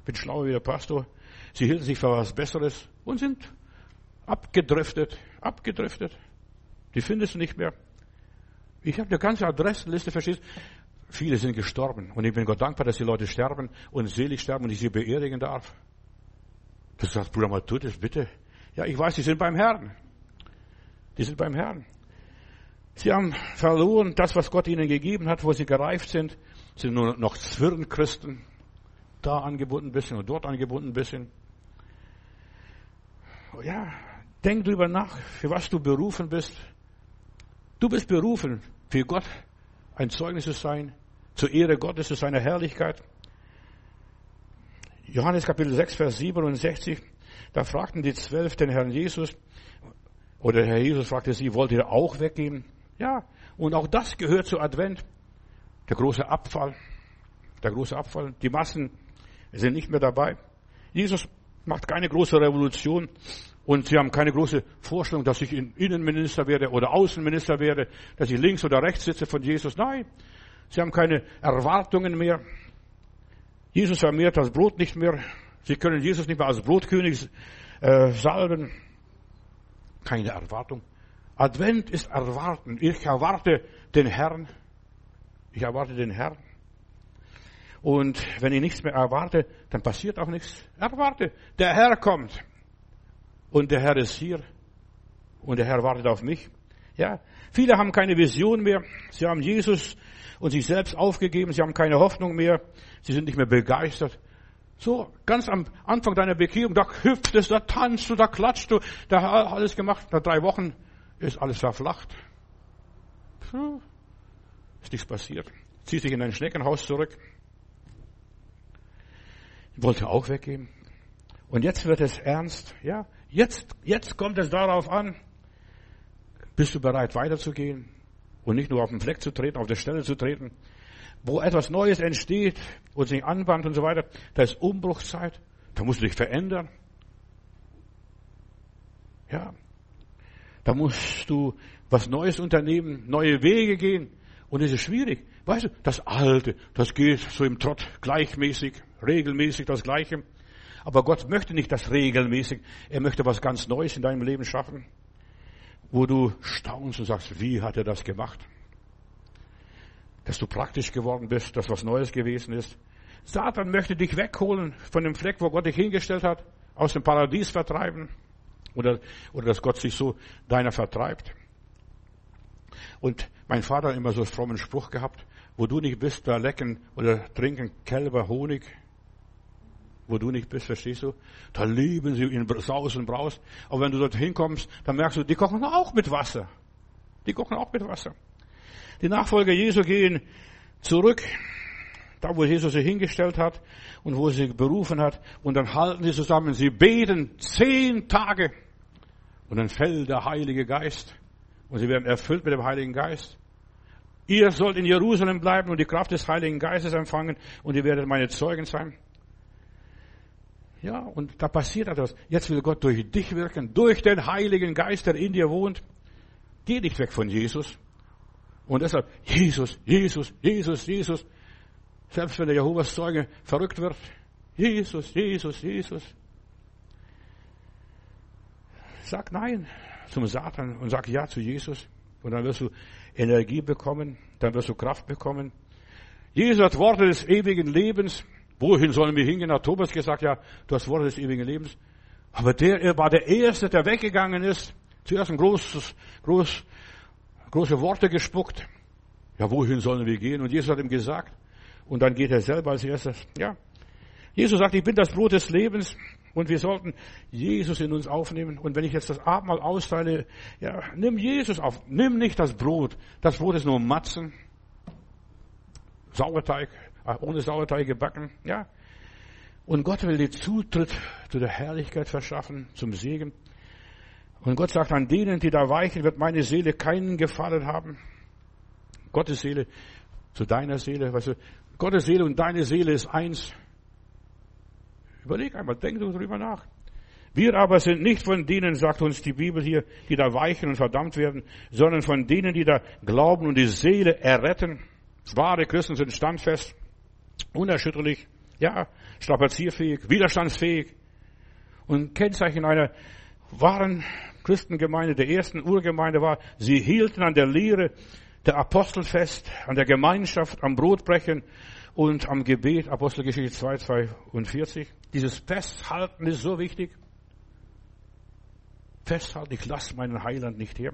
Bin schlauer wie der Pastor. Sie hielten sich für was Besseres und sind abgedriftet, abgedriftet. Die findest du nicht mehr. Ich habe eine ganze Adressenliste, verstehst Viele sind gestorben. Und ich bin Gott dankbar, dass die Leute sterben und selig sterben und ich sie beerdigen darf. Du sagst, Bruder, mal tut es bitte. Ja, ich weiß, die sind beim Herrn. Die sind beim Herrn. Sie haben verloren das, was Gott ihnen gegeben hat, wo sie gereift sind. Sie sind nur noch Zwirrenchristen. Da angebunden ein bisschen und dort angebunden ein bisschen. Ja, denk drüber nach, für was du berufen bist. Du bist berufen, für Gott ein Zeugnis zu sein, zur Ehre Gottes, zu seiner Herrlichkeit. Johannes Kapitel 6, Vers 67, da fragten die Zwölf den Herrn Jesus, oder Herr Jesus fragte sie, wollt ihr auch weggehen? Ja, und auch das gehört zu Advent. Der große Abfall, der große Abfall, die Massen sind nicht mehr dabei. Jesus macht keine große Revolution und sie haben keine große Vorstellung, dass ich Innenminister werde oder Außenminister werde, dass ich links oder rechts sitze von Jesus. Nein, sie haben keine Erwartungen mehr. Jesus vermehrt das Brot nicht mehr. Sie können Jesus nicht mehr als Brotkönig äh, salben. Keine Erwartung. Advent ist erwarten. Ich erwarte den Herrn. Ich erwarte den Herrn. Und wenn ich nichts mehr erwarte, dann passiert auch nichts. Erwarte. Der Herr kommt und der Herr ist hier und der Herr wartet auf mich. Ja, viele haben keine Vision mehr. Sie haben Jesus und sich selbst aufgegeben. Sie haben keine Hoffnung mehr. Sie sind nicht mehr begeistert. So, ganz am Anfang deiner Bekehrung, da hüpftest, da tanzt du, da klatscht du, da alles gemacht. Nach drei Wochen ist alles verflacht. Puh, ist nichts passiert. Zieht sich in ein Schneckenhaus zurück. Wollte auch weggehen. Und jetzt wird es ernst, ja. Jetzt, jetzt kommt es darauf an, bist du bereit weiterzugehen und nicht nur auf den Fleck zu treten, auf der Stelle zu treten, wo etwas Neues entsteht und sich anbahnt und so weiter. Da ist Umbruchszeit. Da musst du dich verändern. Ja. Da musst du was Neues unternehmen, neue Wege gehen. Und es ist schwierig. Weißt du, das Alte, das geht so im Trott gleichmäßig, regelmäßig das Gleiche. Aber Gott möchte nicht das regelmäßig. Er möchte was ganz Neues in deinem Leben schaffen, wo du staunst und sagst, wie hat er das gemacht? dass du praktisch geworden bist, dass was Neues gewesen ist. Satan möchte dich wegholen von dem Fleck, wo Gott dich hingestellt hat, aus dem Paradies vertreiben. Oder, oder dass Gott sich so deiner vertreibt. Und mein Vater hat immer so einen frommen Spruch gehabt, wo du nicht bist, da lecken oder trinken Kälber Honig. Wo du nicht bist, verstehst du? Da lieben sie in Saus und Braus. Aber wenn du dort hinkommst, dann merkst du, die kochen auch mit Wasser. Die kochen auch mit Wasser. Die Nachfolger Jesu gehen zurück, da wo Jesus sie hingestellt hat und wo sie berufen hat, und dann halten sie zusammen, sie beten zehn Tage, und dann fällt der Heilige Geist, und sie werden erfüllt mit dem Heiligen Geist. Ihr sollt in Jerusalem bleiben und die Kraft des Heiligen Geistes empfangen und ihr werdet meine Zeugen sein. Ja, und da passiert etwas. Jetzt will Gott durch dich wirken, durch den Heiligen Geist, der in dir wohnt. Geh nicht weg von Jesus. Und deshalb, Jesus, Jesus, Jesus, Jesus. Selbst wenn der Jehovas Zeuge verrückt wird. Jesus, Jesus, Jesus. Sag Nein zum Satan und sag Ja zu Jesus. Und dann wirst du Energie bekommen, dann wirst du Kraft bekommen. Jesus hat Worte des ewigen Lebens. Wohin sollen wir hingehen? Hat Thomas gesagt, ja, du hast Worte des ewigen Lebens. Aber der, er war der Erste, der weggegangen ist. Zuerst ein großes, groß, große Worte gespuckt. Ja, wohin sollen wir gehen? Und Jesus hat ihm gesagt. Und dann geht er selber als erstes. Ja. Jesus sagt, ich bin das Brot des Lebens. Und wir sollten Jesus in uns aufnehmen. Und wenn ich jetzt das Abendmahl austeile, ja, nimm Jesus auf. Nimm nicht das Brot. Das Brot ist nur Matzen. Sauerteig, äh, ohne Sauerteig gebacken, ja. Und Gott will dir Zutritt zu der Herrlichkeit verschaffen, zum Segen. Und Gott sagt, an denen, die da weichen, wird meine Seele keinen Gefallen haben. Gottes Seele zu deiner Seele, weißt du, Gottes Seele und deine Seele ist eins. Überleg einmal, denk darüber nach. Wir aber sind nicht von denen, sagt uns die Bibel hier, die da weichen und verdammt werden, sondern von denen, die da glauben und die Seele erretten. Wahre Christen sind standfest, unerschütterlich, ja, strapazierfähig, widerstandsfähig. Und Kennzeichen einer wahren Christengemeinde, der ersten Urgemeinde war, sie hielten an der Lehre der Apostel fest, an der Gemeinschaft, am Brotbrechen und am Gebet, Apostelgeschichte 2, 42. Dieses Festhalten ist so wichtig. Festhalten, ich lasse meinen Heiland nicht her.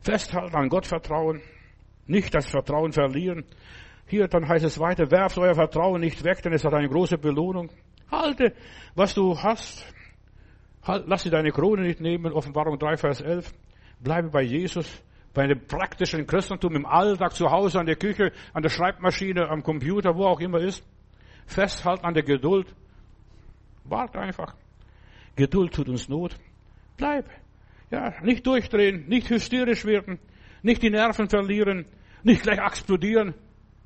Festhalten, an Gott vertrauen, nicht das Vertrauen verlieren. Hier, dann heißt es weiter, werft euer Vertrauen nicht weg, denn es hat eine große Belohnung. Halte, was du hast. Halt, lass dir deine Krone nicht nehmen, Offenbarung 3, Vers 11. Bleibe bei Jesus bei einem praktischen Christentum im Alltag, zu Hause, an der Küche, an der Schreibmaschine, am Computer, wo auch immer ist. Festhalten an der Geduld. Wart einfach. Geduld tut uns Not. Bleib. Ja, nicht durchdrehen, nicht hysterisch werden, nicht die Nerven verlieren, nicht gleich explodieren.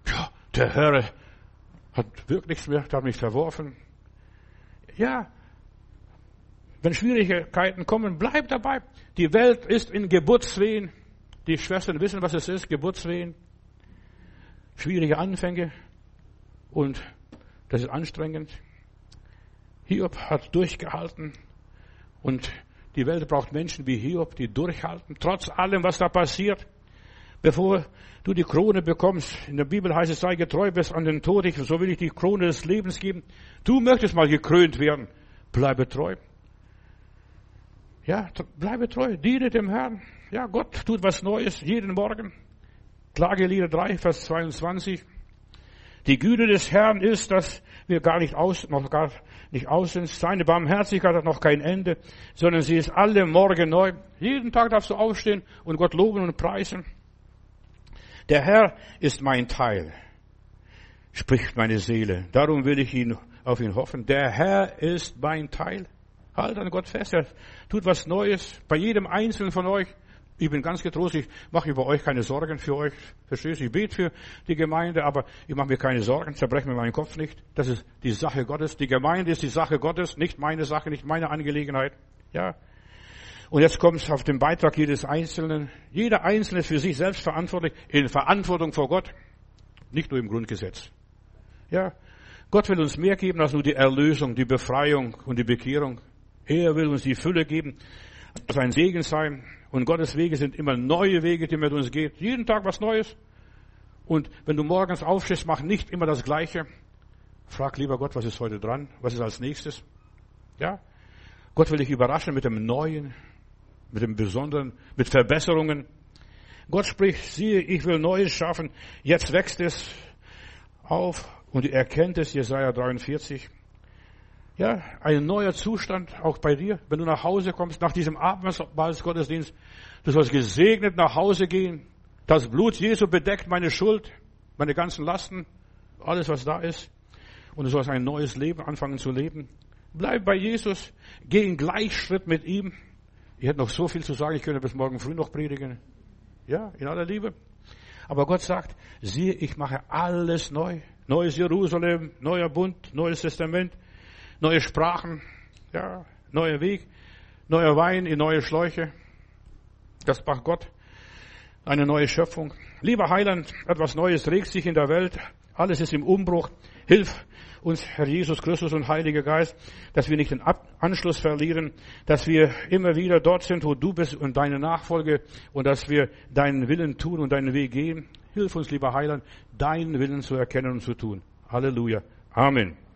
Ja, der Herr hat wirklich nichts mehr, hat mich verworfen. Ja, wenn Schwierigkeiten kommen, bleib dabei. Die Welt ist in Geburtswehen. Die Schwestern wissen, was es ist, Geburtswehen, schwierige Anfänge und das ist anstrengend. Hiob hat durchgehalten und die Welt braucht Menschen wie Hiob, die durchhalten, trotz allem, was da passiert. Bevor du die Krone bekommst, in der Bibel heißt es, sei getreu bis an den Tod, so will ich die Krone des Lebens geben. Du möchtest mal gekrönt werden, bleibe treu. Ja, bleibe treu, diene dem Herrn. Ja, Gott tut was Neues jeden Morgen. Klagelieder 3, Vers 22. Die Güte des Herrn ist, dass wir gar nicht aus, noch gar nicht aus sind. Seine Barmherzigkeit hat noch kein Ende, sondern sie ist alle Morgen neu. Jeden Tag darfst du aufstehen und Gott loben und preisen. Der Herr ist mein Teil, spricht meine Seele. Darum will ich ihn, auf ihn hoffen. Der Herr ist mein Teil. Halt an Gott fest. Er tut was Neues bei jedem Einzelnen von euch. Ich bin ganz getrost, ich mache über euch keine Sorgen für euch. Verstehst du? Ich bete für die Gemeinde, aber ich mache mir keine Sorgen, zerbreche mir meinen Kopf nicht. Das ist die Sache Gottes. Die Gemeinde ist die Sache Gottes, nicht meine Sache, nicht meine Angelegenheit. Ja. Und jetzt kommt es auf den Beitrag jedes Einzelnen. Jeder Einzelne ist für sich selbst verantwortlich, in Verantwortung vor Gott. Nicht nur im Grundgesetz. Ja. Gott will uns mehr geben als nur die Erlösung, die Befreiung und die Bekehrung. Er will uns die Fülle geben. Sein Segen sein. Und Gottes Wege sind immer neue Wege, die mit uns geht. Jeden Tag was Neues. Und wenn du morgens aufstehst, mach nicht immer das Gleiche. Frag lieber Gott, was ist heute dran? Was ist als nächstes? Ja? Gott will dich überraschen mit dem Neuen, mit dem Besonderen, mit Verbesserungen. Gott spricht, siehe, ich will Neues schaffen. Jetzt wächst es auf und erkennt es, Jesaja 43. Ja, ein neuer Zustand auch bei dir, wenn du nach Hause kommst, nach diesem Abendmahlsgottesdienst. Du sollst gesegnet nach Hause gehen. Das Blut Jesu bedeckt meine Schuld, meine ganzen Lasten, alles was da ist. Und du sollst ein neues Leben anfangen zu leben. Bleib bei Jesus, geh in Gleichschritt mit ihm. Ich hätte noch so viel zu sagen, ich könnte bis morgen früh noch predigen. Ja, in aller Liebe. Aber Gott sagt, siehe, ich mache alles neu. Neues Jerusalem, neuer Bund, neues Testament neue Sprachen, ja, neuer Weg, neuer Wein in neue Schläuche. Das macht Gott. Eine neue Schöpfung. Lieber Heiland, etwas Neues regt sich in der Welt. Alles ist im Umbruch. Hilf uns, Herr Jesus Christus und Heiliger Geist, dass wir nicht den Anschluss verlieren, dass wir immer wieder dort sind, wo du bist und deine Nachfolge und dass wir deinen Willen tun und deinen Weg gehen. Hilf uns, lieber Heiland, deinen Willen zu erkennen und zu tun. Halleluja. Amen.